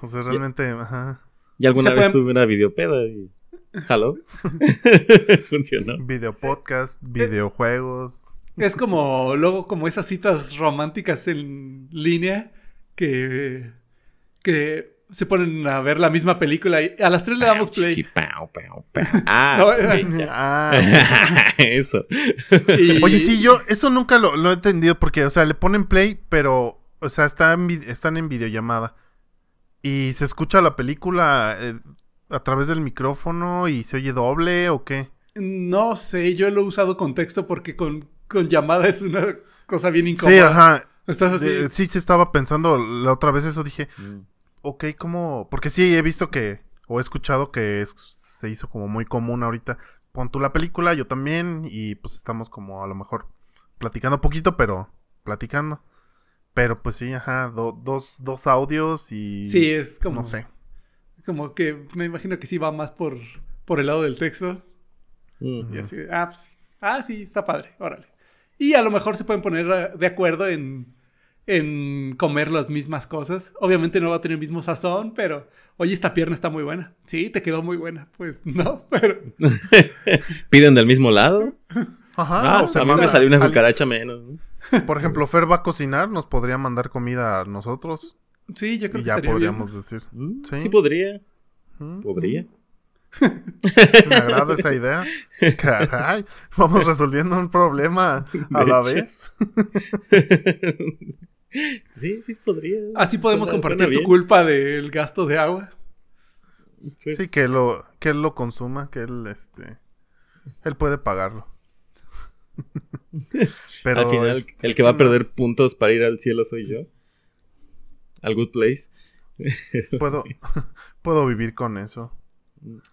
O sea, realmente, ajá. Y alguna vez pueden- tuve una videopeda y. Jaló. <laughs> Funcionó. Video podcast, videojuegos. Es como luego como esas citas románticas en línea que, que se ponen a ver la misma película y a las tres le damos play. Pau, pau, pau. Ah, No. <laughs> Ah. <laughs> Eso. Y- Oye, sí, yo eso nunca lo, lo he entendido porque, o sea, le ponen play, pero, o sea, está en vi- están en videollamada. Y se escucha la película eh, a través del micrófono y se oye doble o qué. No sé, yo lo he usado con texto porque con, con llamada es una cosa bien incómoda. Sí, ajá. Estás así. De- sí, se estaba pensando la otra vez eso, dije, Mm. ok, ¿cómo? Porque sí, he visto que, o he escuchado que es- se hizo como muy común ahorita. Pon tú la película, yo también, y pues estamos como a lo mejor platicando poquito, pero platicando. Pero pues sí, ajá, do- dos, dos audios y... Sí, es como, No sé. Como que me imagino que sí va más por, por el lado del texto. Y así, ah, pues sí. ah, sí, está padre, órale. Y a lo mejor se pueden poner eh, de acuerdo en, en comer las mismas cosas. Obviamente no va a tener el mismo sazón, pero, oye, esta pierna está muy buena. Sí, te quedó muy buena. Pues <laughs> no, pero <laughs> ¿Piden del mismo lado? Ajá, Ah, o sea, a mí me salió una al- cucaracha menos. ¿no? Por ejemplo, Fer va a cocinar, nos podría mandar comida a nosotros sí, yo creo y que ya estaría podríamos bien. decir. Mm, Sí. Sí, podría. Mm, Podría. <laughs> Me agrada esa idea. <laughs> Caray, vamos resolviendo un problema a De la hecho. vez. <laughs> sí, sí, podría. Así podemos Suena- compartir suena tu culpa del gasto de agua. Pues, Sí, que lo, que él lo consuma, que él, este, él puede pagarlo. Pero Al final, es- el que va a perder puntos para ir al cielo soy yo. Al Good Place. <laughs> puedo, <laughs> puedo vivir con eso.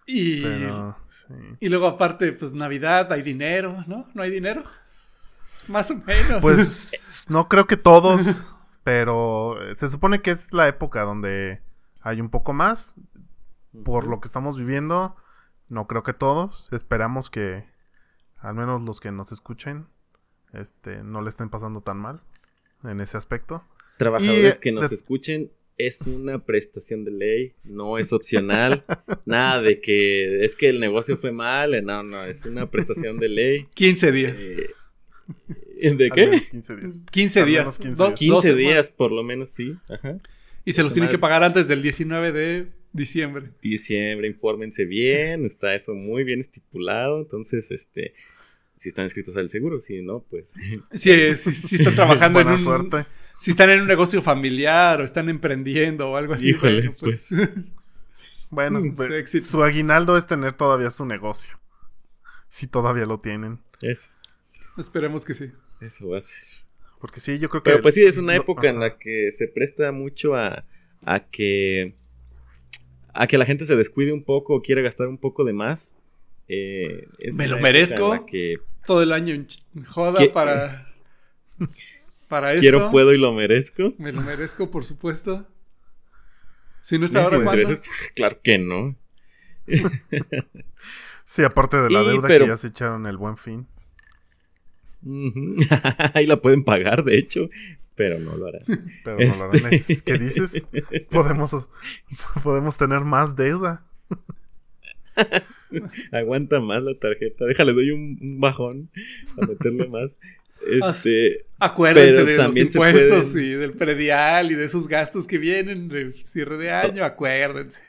Y, Pero sí. y luego aparte, pues Navidad, hay dinero, ¿no? ¿No hay dinero? Más o menos. Pues <laughs> no creo que todos, pero eh, se supone que es la época donde hay un poco más. Por lo que estamos viviendo, no creo que todos. Esperamos que al menos los que nos escuchen este, no le estén pasando tan mal en ese aspecto. Trabajadores Y, que nos de- escuchen, es una prestación de ley, no es opcional. <laughs> Nada de que es que el negocio fue mal, eh, no, no, es una prestación de ley. 15 días. Eh, ¿De qué? menos 15 días. 15 al días. menos 15 Dos- días. 15 12, días, por lo menos, sí. Ajá. Y se los tienen que pagar antes del 19 de diciembre. Diciembre, infórmense bien, está eso muy bien estipulado. Entonces, este, si están inscritos al seguro, si no, pues. Si, si, si están trabajando <laughs> en Buena un... suerte. Si están en un negocio familiar o están emprendiendo o algo así. Híjole, bueno, pues, <laughs> Bueno, Mm, pues, su éxito. su aguinaldo es tener todavía su negocio. Si todavía lo tienen. Eso, esperemos que sí. eso va a ser. Porque sí, yo creo que. Pero pues sí, es una no- época en la que se presta mucho a, a que a que la gente se descuide un poco o quiera gastar un poco de más. Eh, es Me lo merezco. que Todo el año joda para... <laughs> Para esto. quiero, puedo y lo merezco. Me lo merezco, por supuesto. Si no es Sí, ahora, ¿cuándo? <laughs> claro que no. <laughs> Sí, aparte de la Y, deuda pero- que ya se echaron el buen fin. <laughs> Ahí la pueden pagar, de hecho, pero no lo harán. Pero no lo harán. Este- Es- ¿Qué dices? Podemos, podemos tener más deuda. Aguanta más la tarjeta. Déjale, doy un, un bajón a meterle más. Ah, Este, Acuérdense Pero de los impuestos pueden- y del predial y de esos gastos que vienen de cierre de año, acuérdense.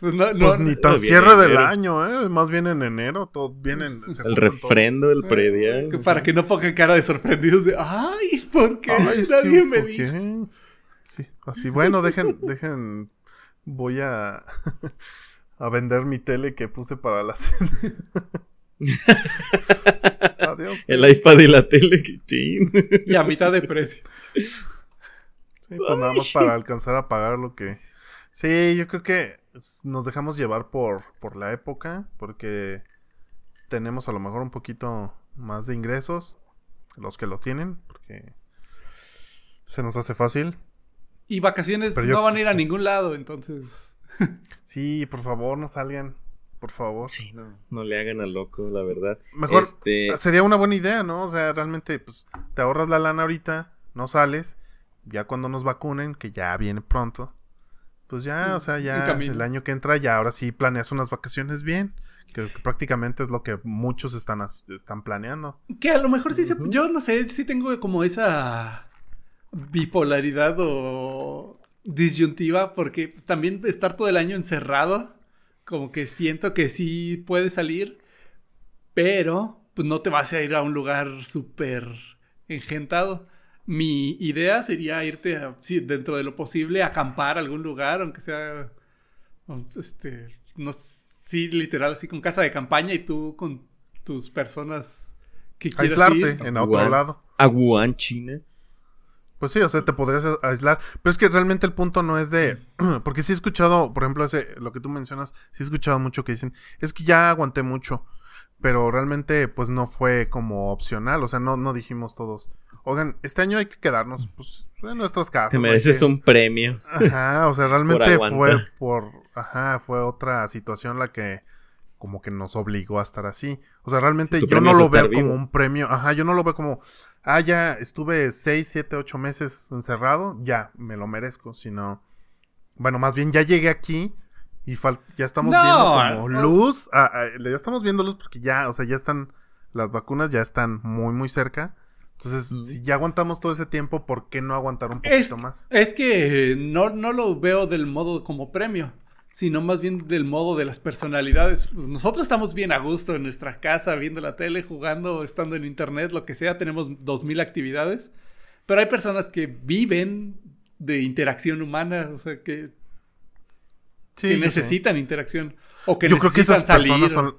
Pues no, no, Pues ni tan no, cierre del enero. año, ¿eh? Más bien en enero. Todo vienen. se el refrendo del eh, predial. para que no pongan cara de sorprendidos de, ay, ¿por qué? Ay, Nadie que, me ¿por dijo. Sí, así. Bueno, dejen, dejen. Voy a. <laughs> a vender mi tele que puse para la cena. <laughs> <laughs> El iPad y la tele, que chin. Y a mitad de precio. Sí, pues nada más para alcanzar a pagar lo que. Sí, yo creo que nos dejamos llevar por, por la época, porque tenemos a lo mejor un poquito más de ingresos, los que lo tienen, porque se nos hace fácil. Y vacaciones yo- no van a ir a ningún lado, entonces. Sí, por favor, no salgan, por favor. Sí, no. No le hagan al loco, la verdad. Mejor Este, sería una buena idea, ¿no? O sea, realmente, pues, te ahorras la lana ahorita, no sales, ya cuando nos vacunen, que ya viene pronto, pues ya, o sea, ya el año que entra, ya ahora sí planeas unas vacaciones bien, que, que prácticamente es lo que muchos están, están planeando. Que a lo mejor sí se. Yo no sé, sí tengo como esa bipolaridad o disyuntiva, porque pues, también estar todo el año encerrado, como que siento que sí puede salir, pero pues no te vas a ir a un lugar súper engentado. Mi idea sería irte, a- sí, dentro de lo posible, a acampar a algún lugar, aunque sea, este, no, sí, literal, así con casa de campaña y tú con tus personas que quieras Aislarte ir. en otro lado. a Wuhan, China. Pues sí, o sea, te podrías aislar. Pero es que realmente el punto no es de. <clears throat> Porque sí he escuchado, por ejemplo, ese, lo que tú mencionas, sí he escuchado mucho que dicen, es que ya aguanté mucho. Pero realmente, pues no fue como opcional. O sea, no, no dijimos todos, oigan, este año hay que quedarnos pues, en nuestras casas. Te mereces que-". un premio. Ajá, o sea, <laughs> realmente fue por. Ajá, fue otra situación la que como que nos obligó a estar así. O sea, realmente yo no lo veo como un premio. Ajá, yo no lo veo como, ah, ya estuve 6, 7, 8 meses encerrado, ya, me lo merezco. Sino, bueno, más bien ya llegué aquí y ya estamos No, viendo como no, luz. ah, ah, ya estamos viendo luz porque ya, o sea, ya están, las vacunas ya están muy, muy cerca. Entonces, si ya aguantamos todo ese tiempo, ¿por qué no aguantar un poquito Es, más? es que no, no lo veo del modo como premio, sino más bien del modo de las personalidades. Pues nosotros estamos bien a gusto en nuestra casa, viendo la tele, jugando, estando en internet, lo que sea, tenemos dos mil actividades, pero hay personas que viven de interacción humana, o sea, que, Sí, que sé. necesitan interacción o que yo creo que necesitan esas salir. personas son,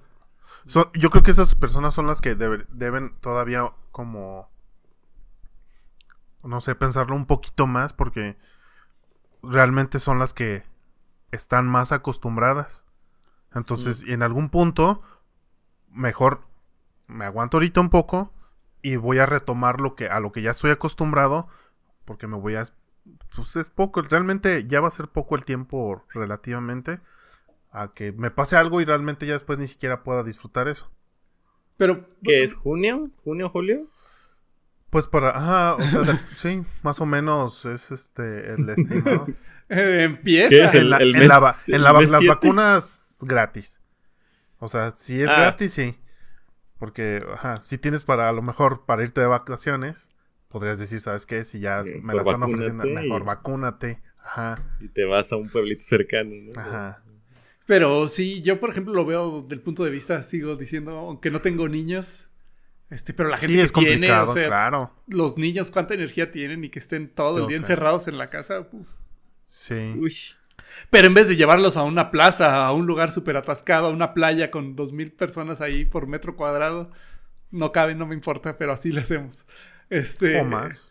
son- yo creo que esas personas son las que debe- deben todavía como no sé pensarlo un poquito más porque realmente son las que están más acostumbradas entonces en algún punto mejor me aguanto ahorita un poco y voy a retomar lo que a lo que ya estoy acostumbrado porque me voy a pues es poco, realmente ya va a ser poco el tiempo relativamente a que me pase algo y realmente ya después ni siquiera pueda disfrutar eso. Pero ¿qué es junio? ¿Junio, julio? Pues para, ajá, o sea, <laughs> sí, más o menos es este el estimado. <laughs> Eh, empieza en, la, en, las vacunas gratis. O sea, si es ah. gratis, sí. Porque, ajá, si tienes para, a lo mejor, para irte de vacaciones, podrías decir, ¿sabes qué? Si ya me la están ofreciendo, mejor vacúnate. Ajá. Y te vas a un pueblito cercano, ¿no? Ajá. Pero sí, yo, por ejemplo, lo veo del punto de vista, sigo diciendo, aunque no tengo niños, este, pero la gente que tiene, o sea, claro. los niños cuánta energía tienen y que estén todo el día encerrados en la casa, Sí. Uy. Pero en vez de llevarlos a una plaza, a un lugar súper atascado, a una playa con dos mil personas ahí por metro cuadrado, no cabe, no me importa, pero así lo hacemos. Este. O más.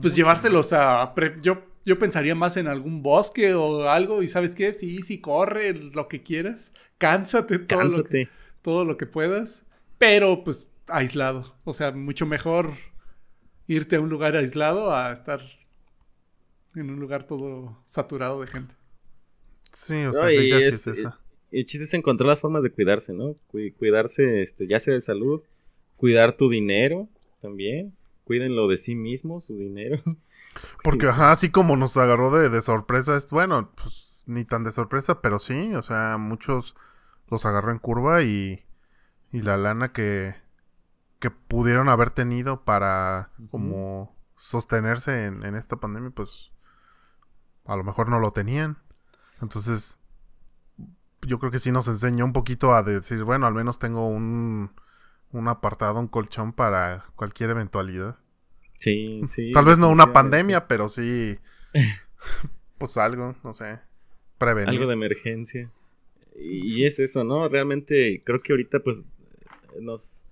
Pues llevárselos a. Yo, yo pensaría más en algún bosque o algo, y ¿sabes qué? Sí, sí, corre, lo que quieras. Cánsate todo, Lo que, todo lo que puedas. Pero, pues, aislado. O sea, mucho mejor irte a un lugar aislado a estar en un lugar todo saturado de gente. Sí, o sea, y es, esa. El chiste es encontrar las formas de cuidarse, ¿no? Cuidarse, este, ya sea de salud, cuidar tu dinero también. Cuídenlo de sí mismos, su dinero. <laughs> Porque, ajá, así como nos agarró de, de sorpresa, es bueno, pues ni tan de sorpresa, pero sí, o sea, muchos los agarró en curva y, y la lana que, que pudieron haber tenido para como sostenerse en, en, esta pandemia, pues a lo mejor no lo tenían. Entonces, yo creo que sí nos enseñó un poquito a decir, bueno, al menos tengo un, un apartado, un colchón para cualquier eventualidad. Sí, sí. Tal vez no una pandemia, pero sí, <laughs> pues algo, no sé, prevenir. Algo de emergencia. Y es eso, ¿no? Realmente creo que ahorita pues nos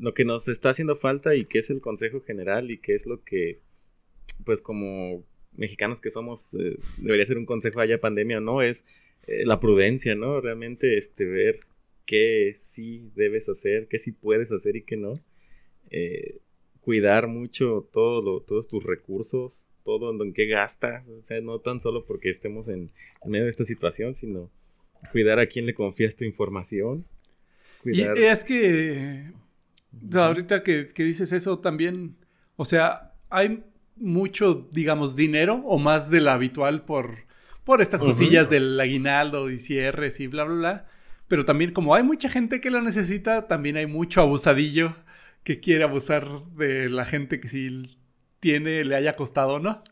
lo que nos está haciendo falta y que es el consejo general y que es lo que pues como mexicanos que somos, eh, debería ser un consejo haya pandemia o no, es eh, la prudencia, ¿no? Realmente este, ver qué sí debes hacer, qué sí puedes hacer y qué no. Eh, cuidar mucho todo todos tus recursos, todo en, qué gastas, o sea, no tan solo porque estemos en, medio de esta situación, sino cuidar a quién le confías tu información. Y es que ahorita que, que dices eso también, o sea, hay mucho, digamos, dinero o más de lo habitual por, por estas cosillas del aguinaldo y cierres y bla, bla, bla. Pero también como hay mucha gente que lo necesita, también hay mucho abusadillo que quiere abusar de la gente que si tiene, le haya costado, ¿no?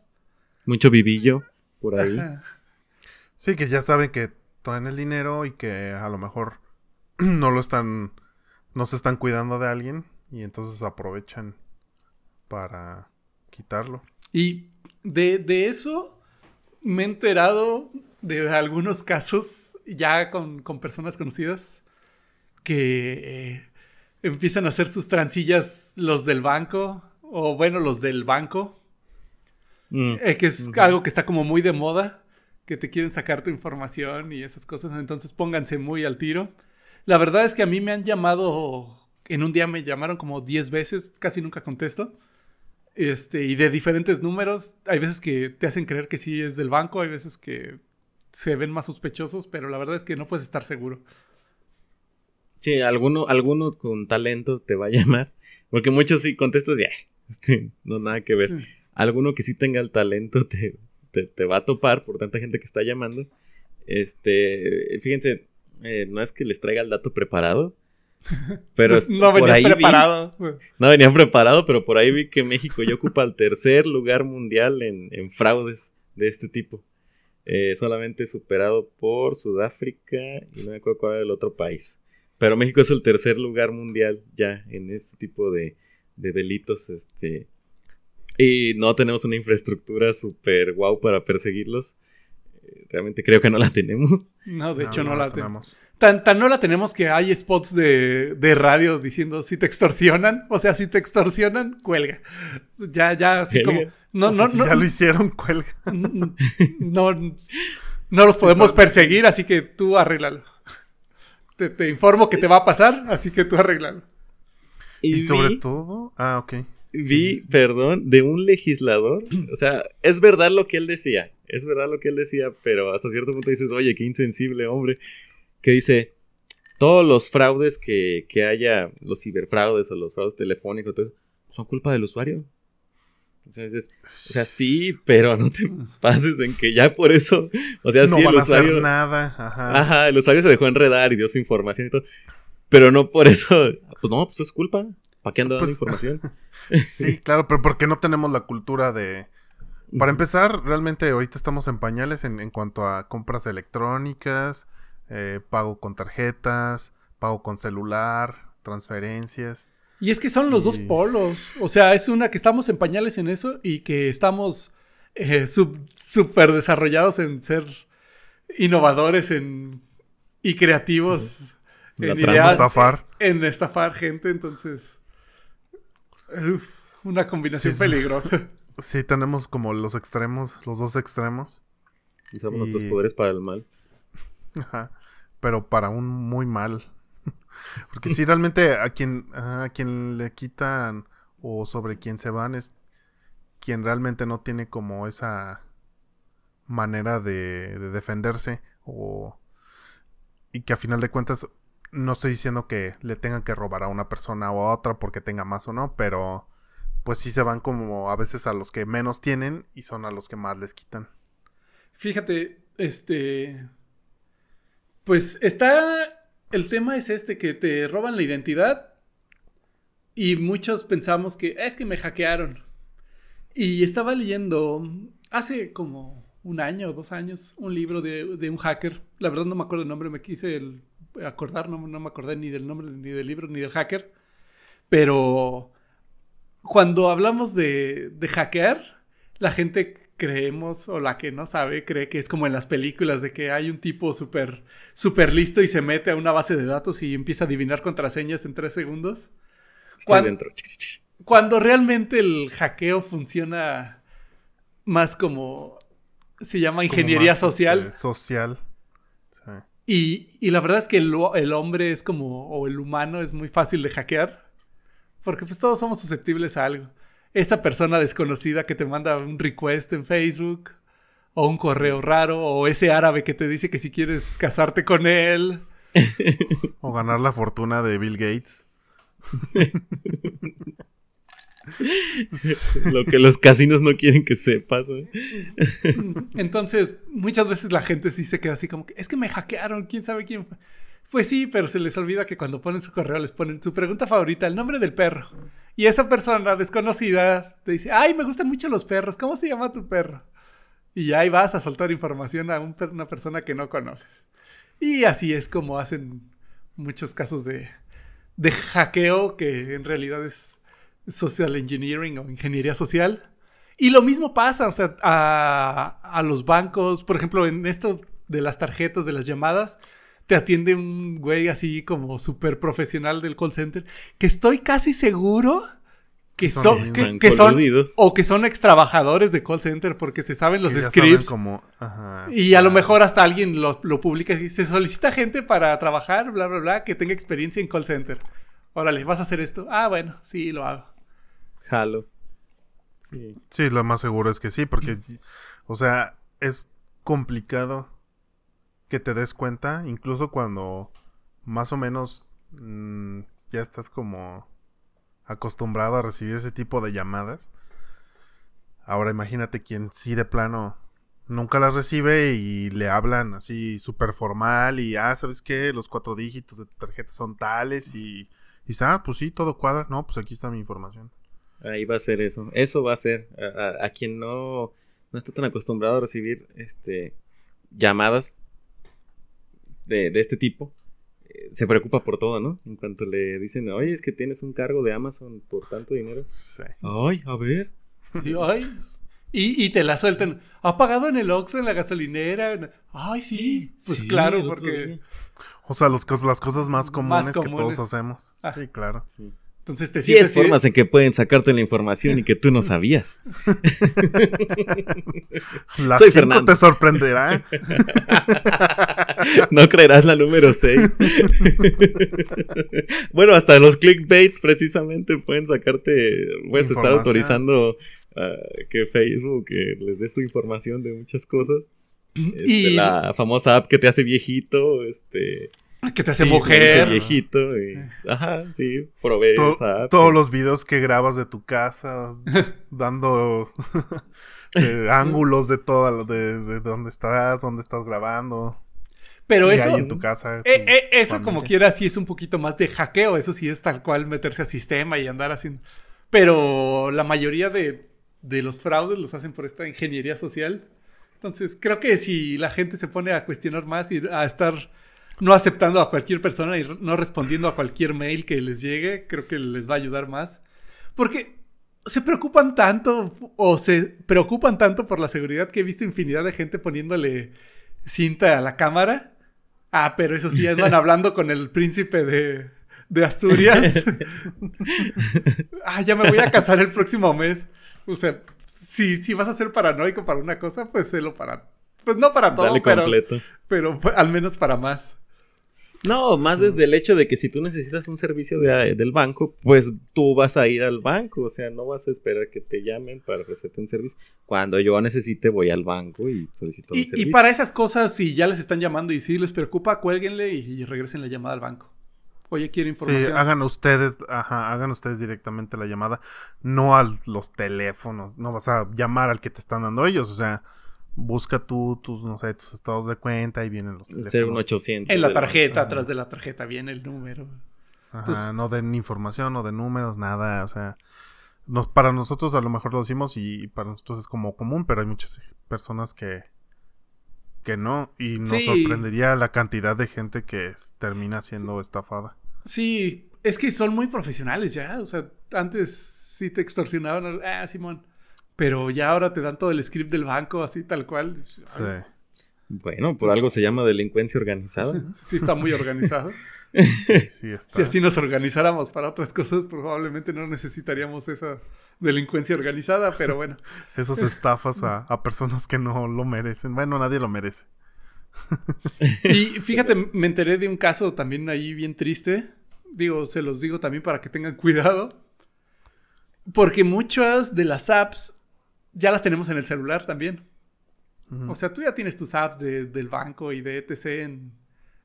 Mucho vivillo por ahí. Sí, que ya saben que traen el dinero y que a lo mejor <clears throat> no lo están, no se están cuidando de alguien y entonces aprovechan para quitarlo. Y de, eso me he enterado de algunos casos ya con, personas conocidas que eh, empiezan a hacer sus transillas los del banco o bueno, los del banco. Mm. Eh, que es algo que está como muy de moda, que te quieren sacar tu información y esas cosas, entonces pónganse muy al tiro. La verdad es que a mí me han llamado, en un día me llamaron como 10 veces, casi nunca contesto. Este, y de diferentes números, hay veces que te hacen creer que sí es del banco, hay veces que se ven más sospechosos, pero la verdad es que no puedes estar seguro. Sí, alguno, alguno con talento te va a <laughs> llamar, porque muchos sí contestas ya, este, no nada que ver. Alguno que sí tenga el talento te, te, va a topar por tanta gente que está llamando. Este, fíjense, eh, no es que les traiga el dato preparado, <laughs> pero pues no venía preparado. <laughs> no venía preparado, pero por ahí vi que México ya ocupa el tercer lugar mundial en, fraudes de este tipo. Eh, solamente superado por Sudáfrica y no me acuerdo cuál era el otro país. Pero México es el tercer lugar mundial ya en este tipo de, delitos. Este, y no tenemos una infraestructura súper guau para perseguirlos. Realmente creo que no la tenemos. No, de hecho no, la tenemos. Tan, no la tenemos que hay spots de, de, radio diciendo si te extorsionan. O sea, si te extorsionan, cuelga. Ya, ya, así como. No, no, no, ya lo hicieron, cuelga. No, no los podemos perseguir, así que tú arréglalo. Te, te, informo que te va a pasar, así que tú arréglalo. Y, sobre todo, ah, ok. Vi, perdón, de un legislador. O sea, es verdad lo que él decía. Es verdad lo que él decía, pero hasta cierto punto dices, oye, qué insensible, hombre. Que dice, todos los fraudes que, que haya, los ciberfraudes o los fraudes telefónicos, son culpa del usuario. O sea, sí, pero no te <laughs> pases en que ya por eso, o sea, no sí, el usuario, nada. Ajá. ajá, el usuario se dejó enredar y dio su información y todo, pero no por eso, pues no, pues es culpa, ¿para qué anda dando Pues- información? <laughs> Sí, claro, pero porque no tenemos la cultura de... Para empezar, realmente ahorita estamos en pañales en, en cuanto a compras electrónicas, eh, pago con tarjetas, pago con celular, transferencias. Y es que son los dos polos. O sea, es una que estamos en pañales en eso y que estamos eh, sub- súper desarrollados en ser innovadores en, y creativos La en ideas, Estafar. en estafar gente. Entonces, uf, una combinación Sí, sí. peligrosa. Sí, tenemos como los extremos, los dos extremos. Usamos Y- nuestros poderes para el mal. Ajá. Pero para un muy mal. <laughs> Porque si realmente a quien, a quien le quitan o sobre quien se van es quien realmente no tiene como esa manera de, de defenderse o y que a final de cuentas no estoy diciendo que le tengan que robar a una persona o a otra porque tenga más o no, pero pues sí se van como a veces a los que menos tienen y son a los que más les quitan. Fíjate, este. Pues está. El tema es este: que te roban la identidad. Y muchos pensamos que es que me hackearon. Y estaba leyendo hace como un año o dos años un libro de, de un hacker. La verdad no me acuerdo el nombre, me quise acordar, no, no me acordé ni del nombre, ni del libro, ni del hacker. Pero cuando hablamos de, de hackear, la gente creemos, o la que no sabe, cree que es como en las películas de que hay un tipo súper súper listo y se mete a una base de datos y empieza a adivinar contraseñas en tres segundos. Estoy ¿Cuán- dentro. Cuando realmente el hackeo funciona más como se llama ingeniería más, social. este, social. Sí. Y, y la verdad es que el, el hombre es como, o el humano es muy fácil de hackear. Porque pues todos somos susceptibles a algo. Esa persona desconocida que te manda un request en Facebook, o un correo raro, o ese árabe que te dice que si quieres casarte con él. <laughs> O ganar la fortuna de Bill Gates. <laughs> Lo que los casinos no quieren que sepas. ¿eh? Entonces, muchas veces la gente sí se queda así como que, es que me hackearon, quién sabe quién fue. Pues sí, pero se les olvida que cuando ponen su correo les ponen su pregunta favorita, el nombre del perro. Y esa persona desconocida te dice, ay, me gustan mucho los perros, ¿cómo se llama tu perro? Y ahí vas a soltar información a un una persona que no conoces. Y así es como hacen muchos casos de, de hackeo que en realidad es social engineering o ingeniería social. Y lo mismo pasa, o sea, a, a los bancos, por ejemplo, en esto de las tarjetas, de las llamadas, te atiende un güey así como súper profesional del call center, que estoy casi seguro que Son son, los que, mismos. que son Coludidos. o que son ex trabajadores de call center porque se saben los saben scripts como- ajá, y a lo mejor hasta alguien lo, lo publica y se solicita gente para trabajar, bla, bla, bla, que tenga experiencia en call center. Órale, ¿vas a hacer esto? Ah, bueno, sí, lo hago. Jalo. Sí. Sí, lo más seguro es que sí, porque, o sea, es complicado que te des cuenta, incluso cuando más o menos mm, ya estás como acostumbrado a recibir ese tipo de llamadas. Ahora imagínate quien sí de plano nunca las recibe y le hablan así súper formal y, ah, ¿sabes qué? Los cuatro dígitos de tu tarjeta son tales y, y ah, pues sí, todo cuadra. No, pues aquí está mi información. Ahí va a ser eso. Eso va a ser. A, a- a quien no, no está tan acostumbrado a recibir este llamadas de, de este tipo, eh, se preocupa por todo, ¿no? En cuanto le dicen, oye, es que tienes un cargo de Amazon por tanto dinero. Sí. Ay, a ver. Sí, ay. Y, y te la sueltan. ¿Ha pagado en el Oxxo, en la gasolinera? Ay, sí. Pues Sí, claro, porque... día. O sea, los las cosas más comunes, que comunes. todos hacemos. Ah. Sí, claro. Sí. Entonces te sientes... Sí, formas en que pueden sacarte la información y que tú no sabías. la Soy te sorprenderá. ¿eh? <laughs> no creerás la número 6. <laughs> bueno, hasta los clickbaits precisamente pueden sacarte, puedes estar autorizando ah, que Facebook les dé su información de muchas cosas. <clears throat> Este, y la famosa app que te hace viejito, este que te hace mujer. viejito. Y, ajá, sí, probé Todos los videos que grabas de tu casa, <laughs> dando <laughs> eh, ángulos de todo, de, de dónde estás, dónde estás grabando. Pero eso. en tu casa. Eh, eh, eso, como quiera, sí es un poquito más de hackeo. Eso sí es tal cual meterse al sistema y andar haciendo. Pero la mayoría de, de los fraudes los hacen por esta ingeniería social. Entonces, creo que si la gente se pone a cuestionar más y a estar no aceptando a cualquier persona y no respondiendo a cualquier mail que les llegue, creo que les va a ayudar más. Porque se preocupan tanto o se preocupan tanto por la seguridad que he visto infinidad de gente poniéndole cinta a la cámara. Ah, pero eso sí, van <laughs> hablando con el príncipe de, de Asturias. <laughs> ah, ya me voy a casar el próximo mes. O sea, si, si vas a ser paranoico para una cosa, pues sélo para. Pues no para todo, pero, pero al menos para más. No, más desde el hecho de que si tú necesitas un servicio de, del banco, pues tú vas a ir al banco, o sea, no vas a esperar que te llamen para recibir un servicio. Cuando yo necesite voy al banco y solicito y, servicio. Y para esas cosas, si ya les están llamando y si les preocupa, cuélguenle y, regresen la llamada al banco. Oye, quiero información. Sí, hagan ustedes, ajá, hagan ustedes directamente la llamada, no a los teléfonos, no vas a llamar al que te están dando ellos, o sea, busca tú tus, no sé, tus estados de cuenta y vienen los teléfonos. 800. En la tarjeta, atrás de la tarjeta viene el número. Ajá, no den información, no den números, nada, o sea, nos, para nosotros a lo mejor lo decimos y para nosotros es como común, pero hay muchas personas que que no y nos sorprendería la cantidad de gente que termina siendo estafada. Sí, es que son muy profesionales ya, o sea, antes sí te extorsionaban, ah, Simón, pero ya ahora te dan todo el script del banco, así tal cual. Sí. Bueno, por algo se llama delincuencia organizada. <laughs> Sí, está muy organizado. <laughs> Si así nos organizáramos para otras cosas, probablemente no necesitaríamos esa delincuencia organizada, pero bueno. Esas estafas a, a personas que no lo merecen. Bueno, nadie lo merece. <laughs> y fíjate, me enteré de un caso también ahí bien triste. Digo, se los digo también para que tengan cuidado. Porque muchas de las apps ya las tenemos en el celular también. O sea, tú ya tienes tus apps del banco y de ETC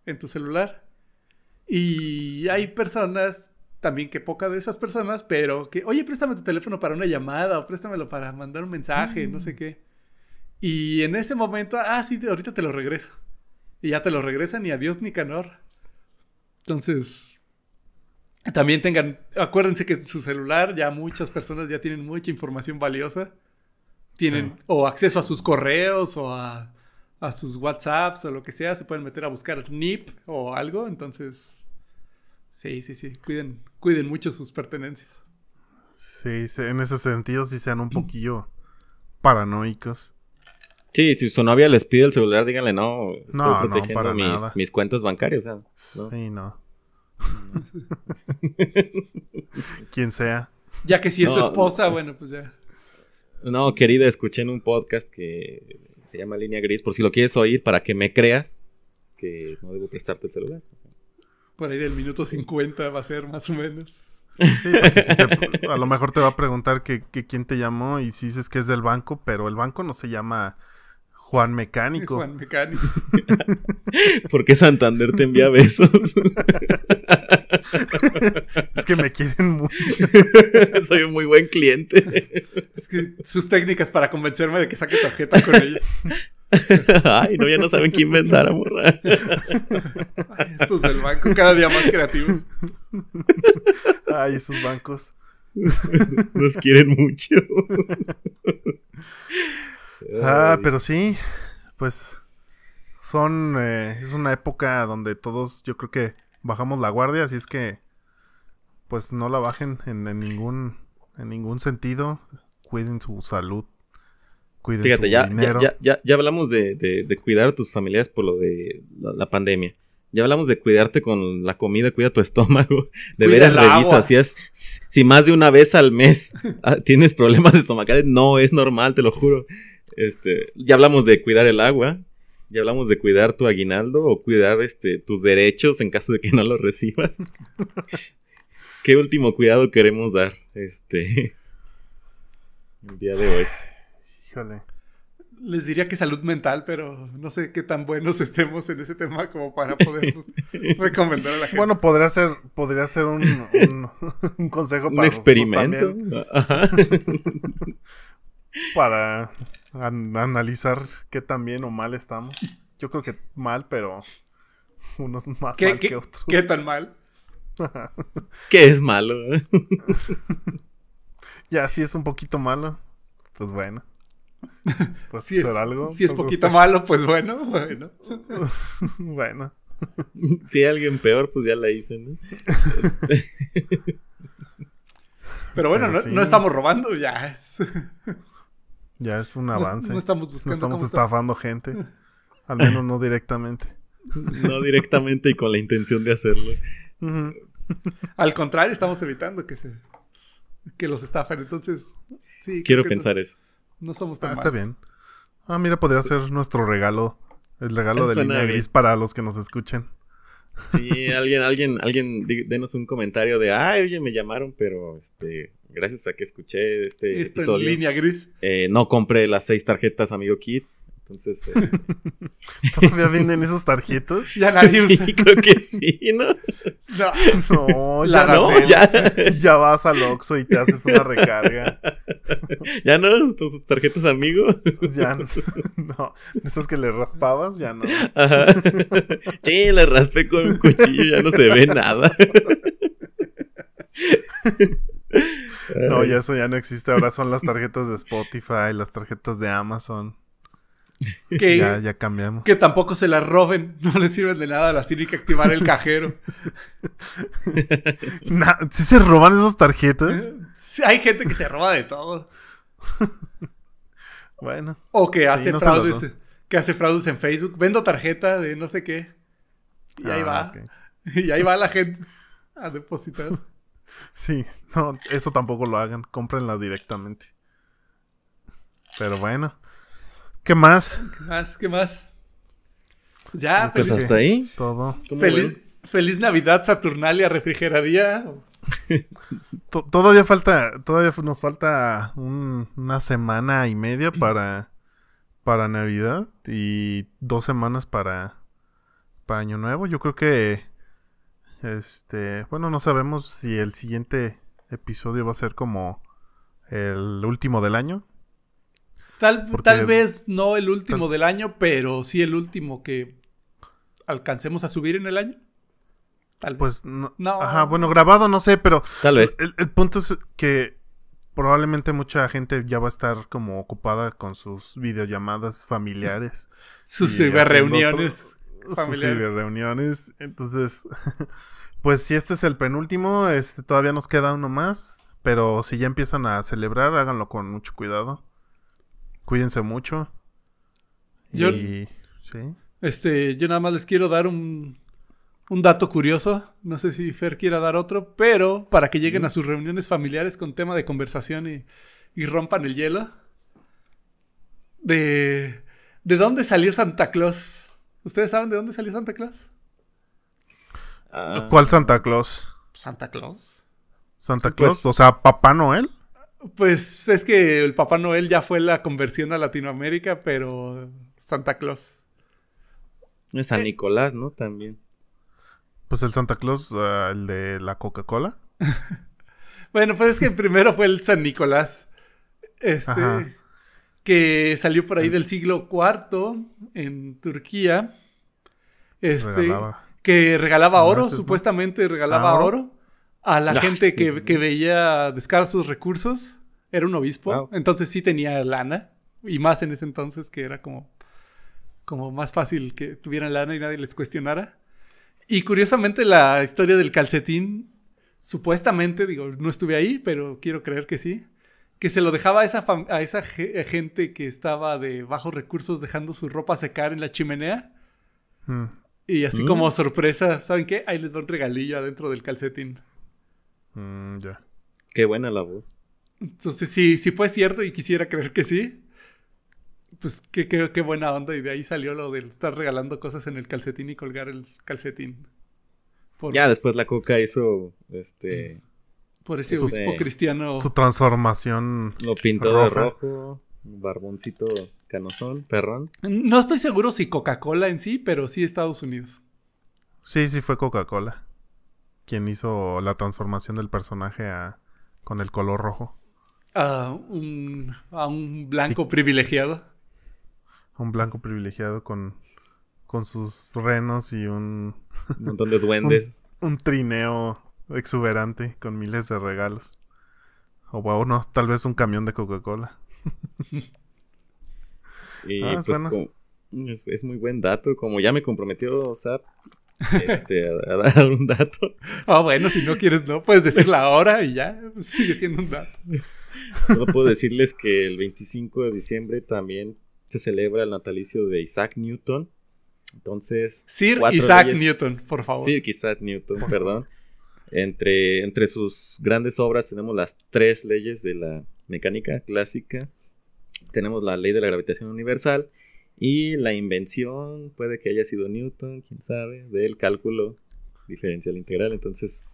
en, tu celular. Y hay personas, también que poca de esas personas, pero que, oye, préstame tu teléfono para una llamada o préstamelo para mandar un mensaje, no sé mm. qué. Y en ese momento, ah, sí, ahorita te lo regreso. Y ya te lo regresan, ni adiós ni canor. Entonces, también tengan, acuérdense que su celular ya muchas personas ya tienen mucha información valiosa tienen o acceso a sus correos o a, sus WhatsApps o lo que sea, se pueden meter a buscar NIP o algo, entonces sí, sí, sí, cuiden, cuiden mucho sus pertenencias. Sí, en ese sentido sí sean un poquillo paranoicos. Sí, si su novia les pide el celular, díganle no, estoy protegiendo mis, mis, cuentas bancarias. Sí, no. <laughs> Quien sea. Ya que si es su esposa, bueno, pues ya. No, querida, escuché en un podcast que se llama Línea Gris, por si lo quieres oír, para que me creas que no debo prestarte el celular. Por ahí del minuto 50 va a ser más o menos. Sí, a lo mejor te va a preguntar que, quién te llamó y si dices que es del banco, pero el banco no se llama Juan <laughs> Mecánico. Juan Mecánico. <laughs> ¿Por qué Santander te envía besos? <laughs> es que me quieren mucho. Soy un muy buen cliente. Es que sus técnicas para convencerme de que saque tarjeta con ella. Ay, no, ya no saben qué inventar, amor. estos del banco, cada día más creativos. Ay, esos bancos. Nos quieren mucho. Ah, pero sí, pues son, eh, es una época donde todos, yo creo que bajamos la guardia, así es que pues no la bajen en, ningún en ningún sentido. Cuiden su salud. Cuiden Fíjate, su ya, dinero. Ya, ya, ya, hablamos de, de, cuidar a tus familiares por lo de la, pandemia. Ya hablamos de cuidarte con la comida, cuida tu <laughs> estómago. De Cuida veras revisa agua. si es si más de una vez al mes ah, tienes problemas estomacales, no es normal, te lo juro. Este, ya hablamos de cuidar el agua, ya hablamos de cuidar tu aguinaldo o cuidar este tus derechos en caso de que no los recibas. <laughs> ¿Qué último cuidado queremos dar este el día de hoy? Híjole. Les diría que salud mental, pero no sé qué tan buenos estemos en ese tema como para poder <laughs> recomendar a la gente. Bueno, podría ser, podría ser un, un, <laughs> un consejo Un para nosotros experimento. también, Ajá. para an- analizar qué tan bien o mal estamos. Yo creo que mal, pero unos más ¿Qué, mal qué- que otros. qué tan mal? <laughs> Que es malo. <laughs> Ya, si es un poquito malo, pues bueno. Pues Si es, algo, si es pues, poquito usted- malo, pues bueno, bueno. <laughs> Bueno, Si hay alguien peor, pues ya la hice, ¿no? Este, Pero bueno, Pero no, sí. no estamos robando, ya es. Ya es un No- avance. No, No, estamos buscando estamos cómo está. estafando gente. Al menos no directamente. <laughs> no directamente y con la intención de hacerlo. Al contrario, estamos evitando que se que los estafen. Entonces, sí. Quiero pensar eso. No, no somos tan Ah, está malos. bien. Ah, mira, podría ser nuestro regalo. El regalo de línea gris para los que nos escuchen. Sí, alguien, alguien, alguien, denos un comentario de, ay, oye, me llamaron, pero este, gracias a que escuché este Esto en episodio, línea gris. eh, no compré las seis tarjetas Amigo Kit. Entonces, eh, <laughs> ¿Todavía venden esos tarjetas? Ya <laughs> nadie usa. sí, creo que sí, ¿no? No. No, La ya no. No, ya, Ya vas al Oxxo y te haces una recarga. <laughs> ya no, tus tarjetas Amigo. Ya no. no. Esas que le raspabas, ya no. Ajá. Sí, le raspé con un cuchillo, ya no se ve nada. No, ya eso ya no existe. Ahora son las tarjetas de Spotify, las tarjetas de Amazon. Que, Ya, ya cambiamos. que tampoco se las roben. <laughs> No les sirven de nada. Las tiene que activar el cajero. <laughs> Na- ¿Sí se roban esas tarjetas? Sí, Hay gente que se roba de todo. Bueno. O que hace no fraudes. Que hace fraudes en Facebook. Vendo tarjeta de no sé qué. Y ahí Ah, va. <laughs> Y ahí va la gente a depositar. Sí, no, eso tampoco lo hagan. Cómprenla directamente. Pero bueno. ¿Qué más? ¿Qué más? ¿Qué más? Pues ya, Pues feliz, hasta ahí. Todo. ¿Cómo feliz, feliz Navidad Saturnalia Refrigeradía. To- todavía falta, todavía nos falta un- una semana y media para, para Navidad y dos semanas para, para Año Nuevo. Yo creo que, este, bueno, no sabemos si el siguiente episodio va a ser como el último del año. Tal, Porque- tal vez no el último tal- del año, pero sí el último que alcancemos a subir en el año. Tal vez. Pues, no, No. ajá, bueno, grabado no sé, pero Tal vez. El, el punto es que probablemente mucha gente ya va a estar como ocupada con sus videollamadas familiares. <laughs> Sus y familiares. reuniones. Entonces, <laughs> pues si este es el penúltimo, este todavía nos queda uno más. Pero si ya empiezan a celebrar, háganlo con mucho cuidado. Cuídense mucho. Yo- Y sí. Este, yo nada más les quiero dar un, un dato curioso. No sé si Fer quiera dar otro, pero para que lleguen a sus reuniones familiares con tema de conversación y, y rompan el hielo. De, ¿De dónde salió Santa Claus? ¿Ustedes saben de dónde salió Santa Claus? Ah, ¿Cuál Santa Claus? Santa Claus. ¿Santa Pues- Claus? O sea, Papá Noel. Pues es que el Papá Noel ya fue la conversión a Latinoamérica, pero Santa Claus. es San Nicolás, ¿no? También. Pues el Santa Claus, ah, el de la Coca-Cola. <laughs> Bueno, pues es que primero fue el San Nicolás. Este. Ajá. Que salió por ahí del siglo IV en Turquía. Este. Regalaba. Que regalaba oro, ¿no? supuestamente regalaba Ah, ¿oro? oro? a la Ah, gente sí. que, que veía de escasos recursos. Era un obispo. Wow. Entonces sí tenía lana. Y más en ese entonces que era como. Como más fácil que tuvieran lana y nadie les cuestionara. Y curiosamente la historia del calcetín, supuestamente, digo, no estuve ahí, pero quiero creer que sí, que se lo dejaba a esa, a esa ge- gente que estaba de bajos recursos dejando su ropa secar en la chimenea. Mm. Y así Mm. como sorpresa, ¿saben qué? Ahí les va un regalillo adentro del calcetín. Mm, ya. Qué buena labor. Entonces, si, si fue cierto y quisiera creer que sí, pues qué, qué, qué buena onda. Y de ahí salió lo de estar regalando cosas en el calcetín y colgar el calcetín. Por, Ya después la coca hizo, este, por ese Su- obispo cristiano. Su transformación. lo pintó de rojo, barboncito canosón, perrón. No estoy seguro si Coca-Cola en sí, pero sí Estados Unidos. Sí, sí fue Coca-Cola. Quien hizo la transformación del personaje a- con el color rojo. A un, a un blanco privilegiado. Un blanco privilegiado con, con sus renos y un, Un montón de duendes. <laughs> un trineo exuberante con miles de regalos. O bueno, tal vez un camión de Coca-Cola. <laughs> Y Ah, es pues bueno. como- es, es muy buen dato. Como ya me comprometió Sar <laughs> este, a, a dar un dato, Ah, bueno, si no quieres, no. Puedes decir la hora y ya. Sigue siendo un dato. <laughs> solo puedo decirles que el 25 de diciembre también se celebra el natalicio de Isaac Newton. Entonces. Sir Isaac Newton, por favor. Sir Isaac Newton, perdón. Entre, entre sus grandes obras tenemos las tres leyes de la mecánica clásica. Tenemos la ley de la gravitación universal y la invención, puede que haya sido Newton, quién sabe, del cálculo diferencial integral. Entonces,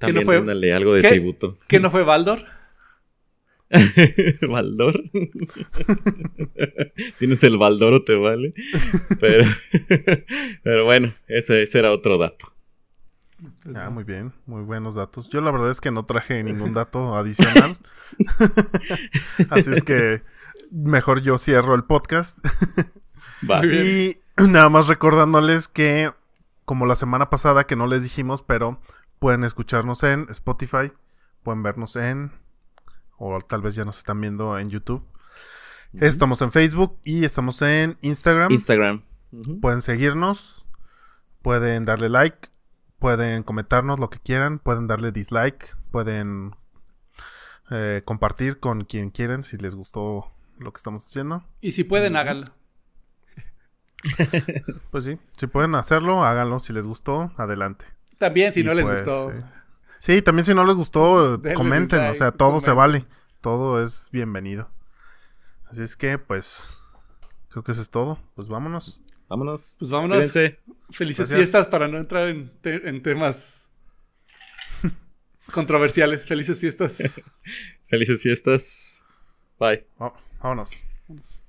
¿Que no también fue- algo de ¿Qué? tributo. ¿Qué no fue Baldor? <laughs> Baldor. <laughs> Tienes el Baldoro, te vale. Pero, <laughs> pero bueno, ese, ese era otro dato. Ah, muy bien, muy buenos datos. Yo la verdad es que no traje ningún <laughs> dato adicional. <laughs> Así es que mejor yo cierro el podcast. <laughs> Va. Muy bien. Y nada más recordándoles que, como la semana pasada que no les dijimos, pero pueden escucharnos en Spotify, pueden vernos en, o tal vez ya nos están viendo en YouTube. Estamos en Facebook y estamos en Instagram. Instagram. Pueden seguirnos, pueden darle like, pueden comentarnos lo que quieran, pueden darle dislike, pueden eh, compartir con quien quieran si les gustó lo que estamos haciendo. Y si pueden, háganlo. <laughs> Pues sí, si pueden hacerlo, háganlo. Si les gustó, adelante. También, si Y no les pues, gustó. Sí. Sí, también si no les gustó, <laughs> Denle comenten. o sea, todo se vale. Todo es bienvenido. Así es que, pues, creo que eso es todo. Pues vámonos. Vámonos. Pues vámonos. Cuídense. Felices Gracias. fiestas para no entrar en, te- en temas <laughs> controversiales. Felices fiestas. <laughs> Felices fiestas. Bye. Vá- vámonos. Vámonos.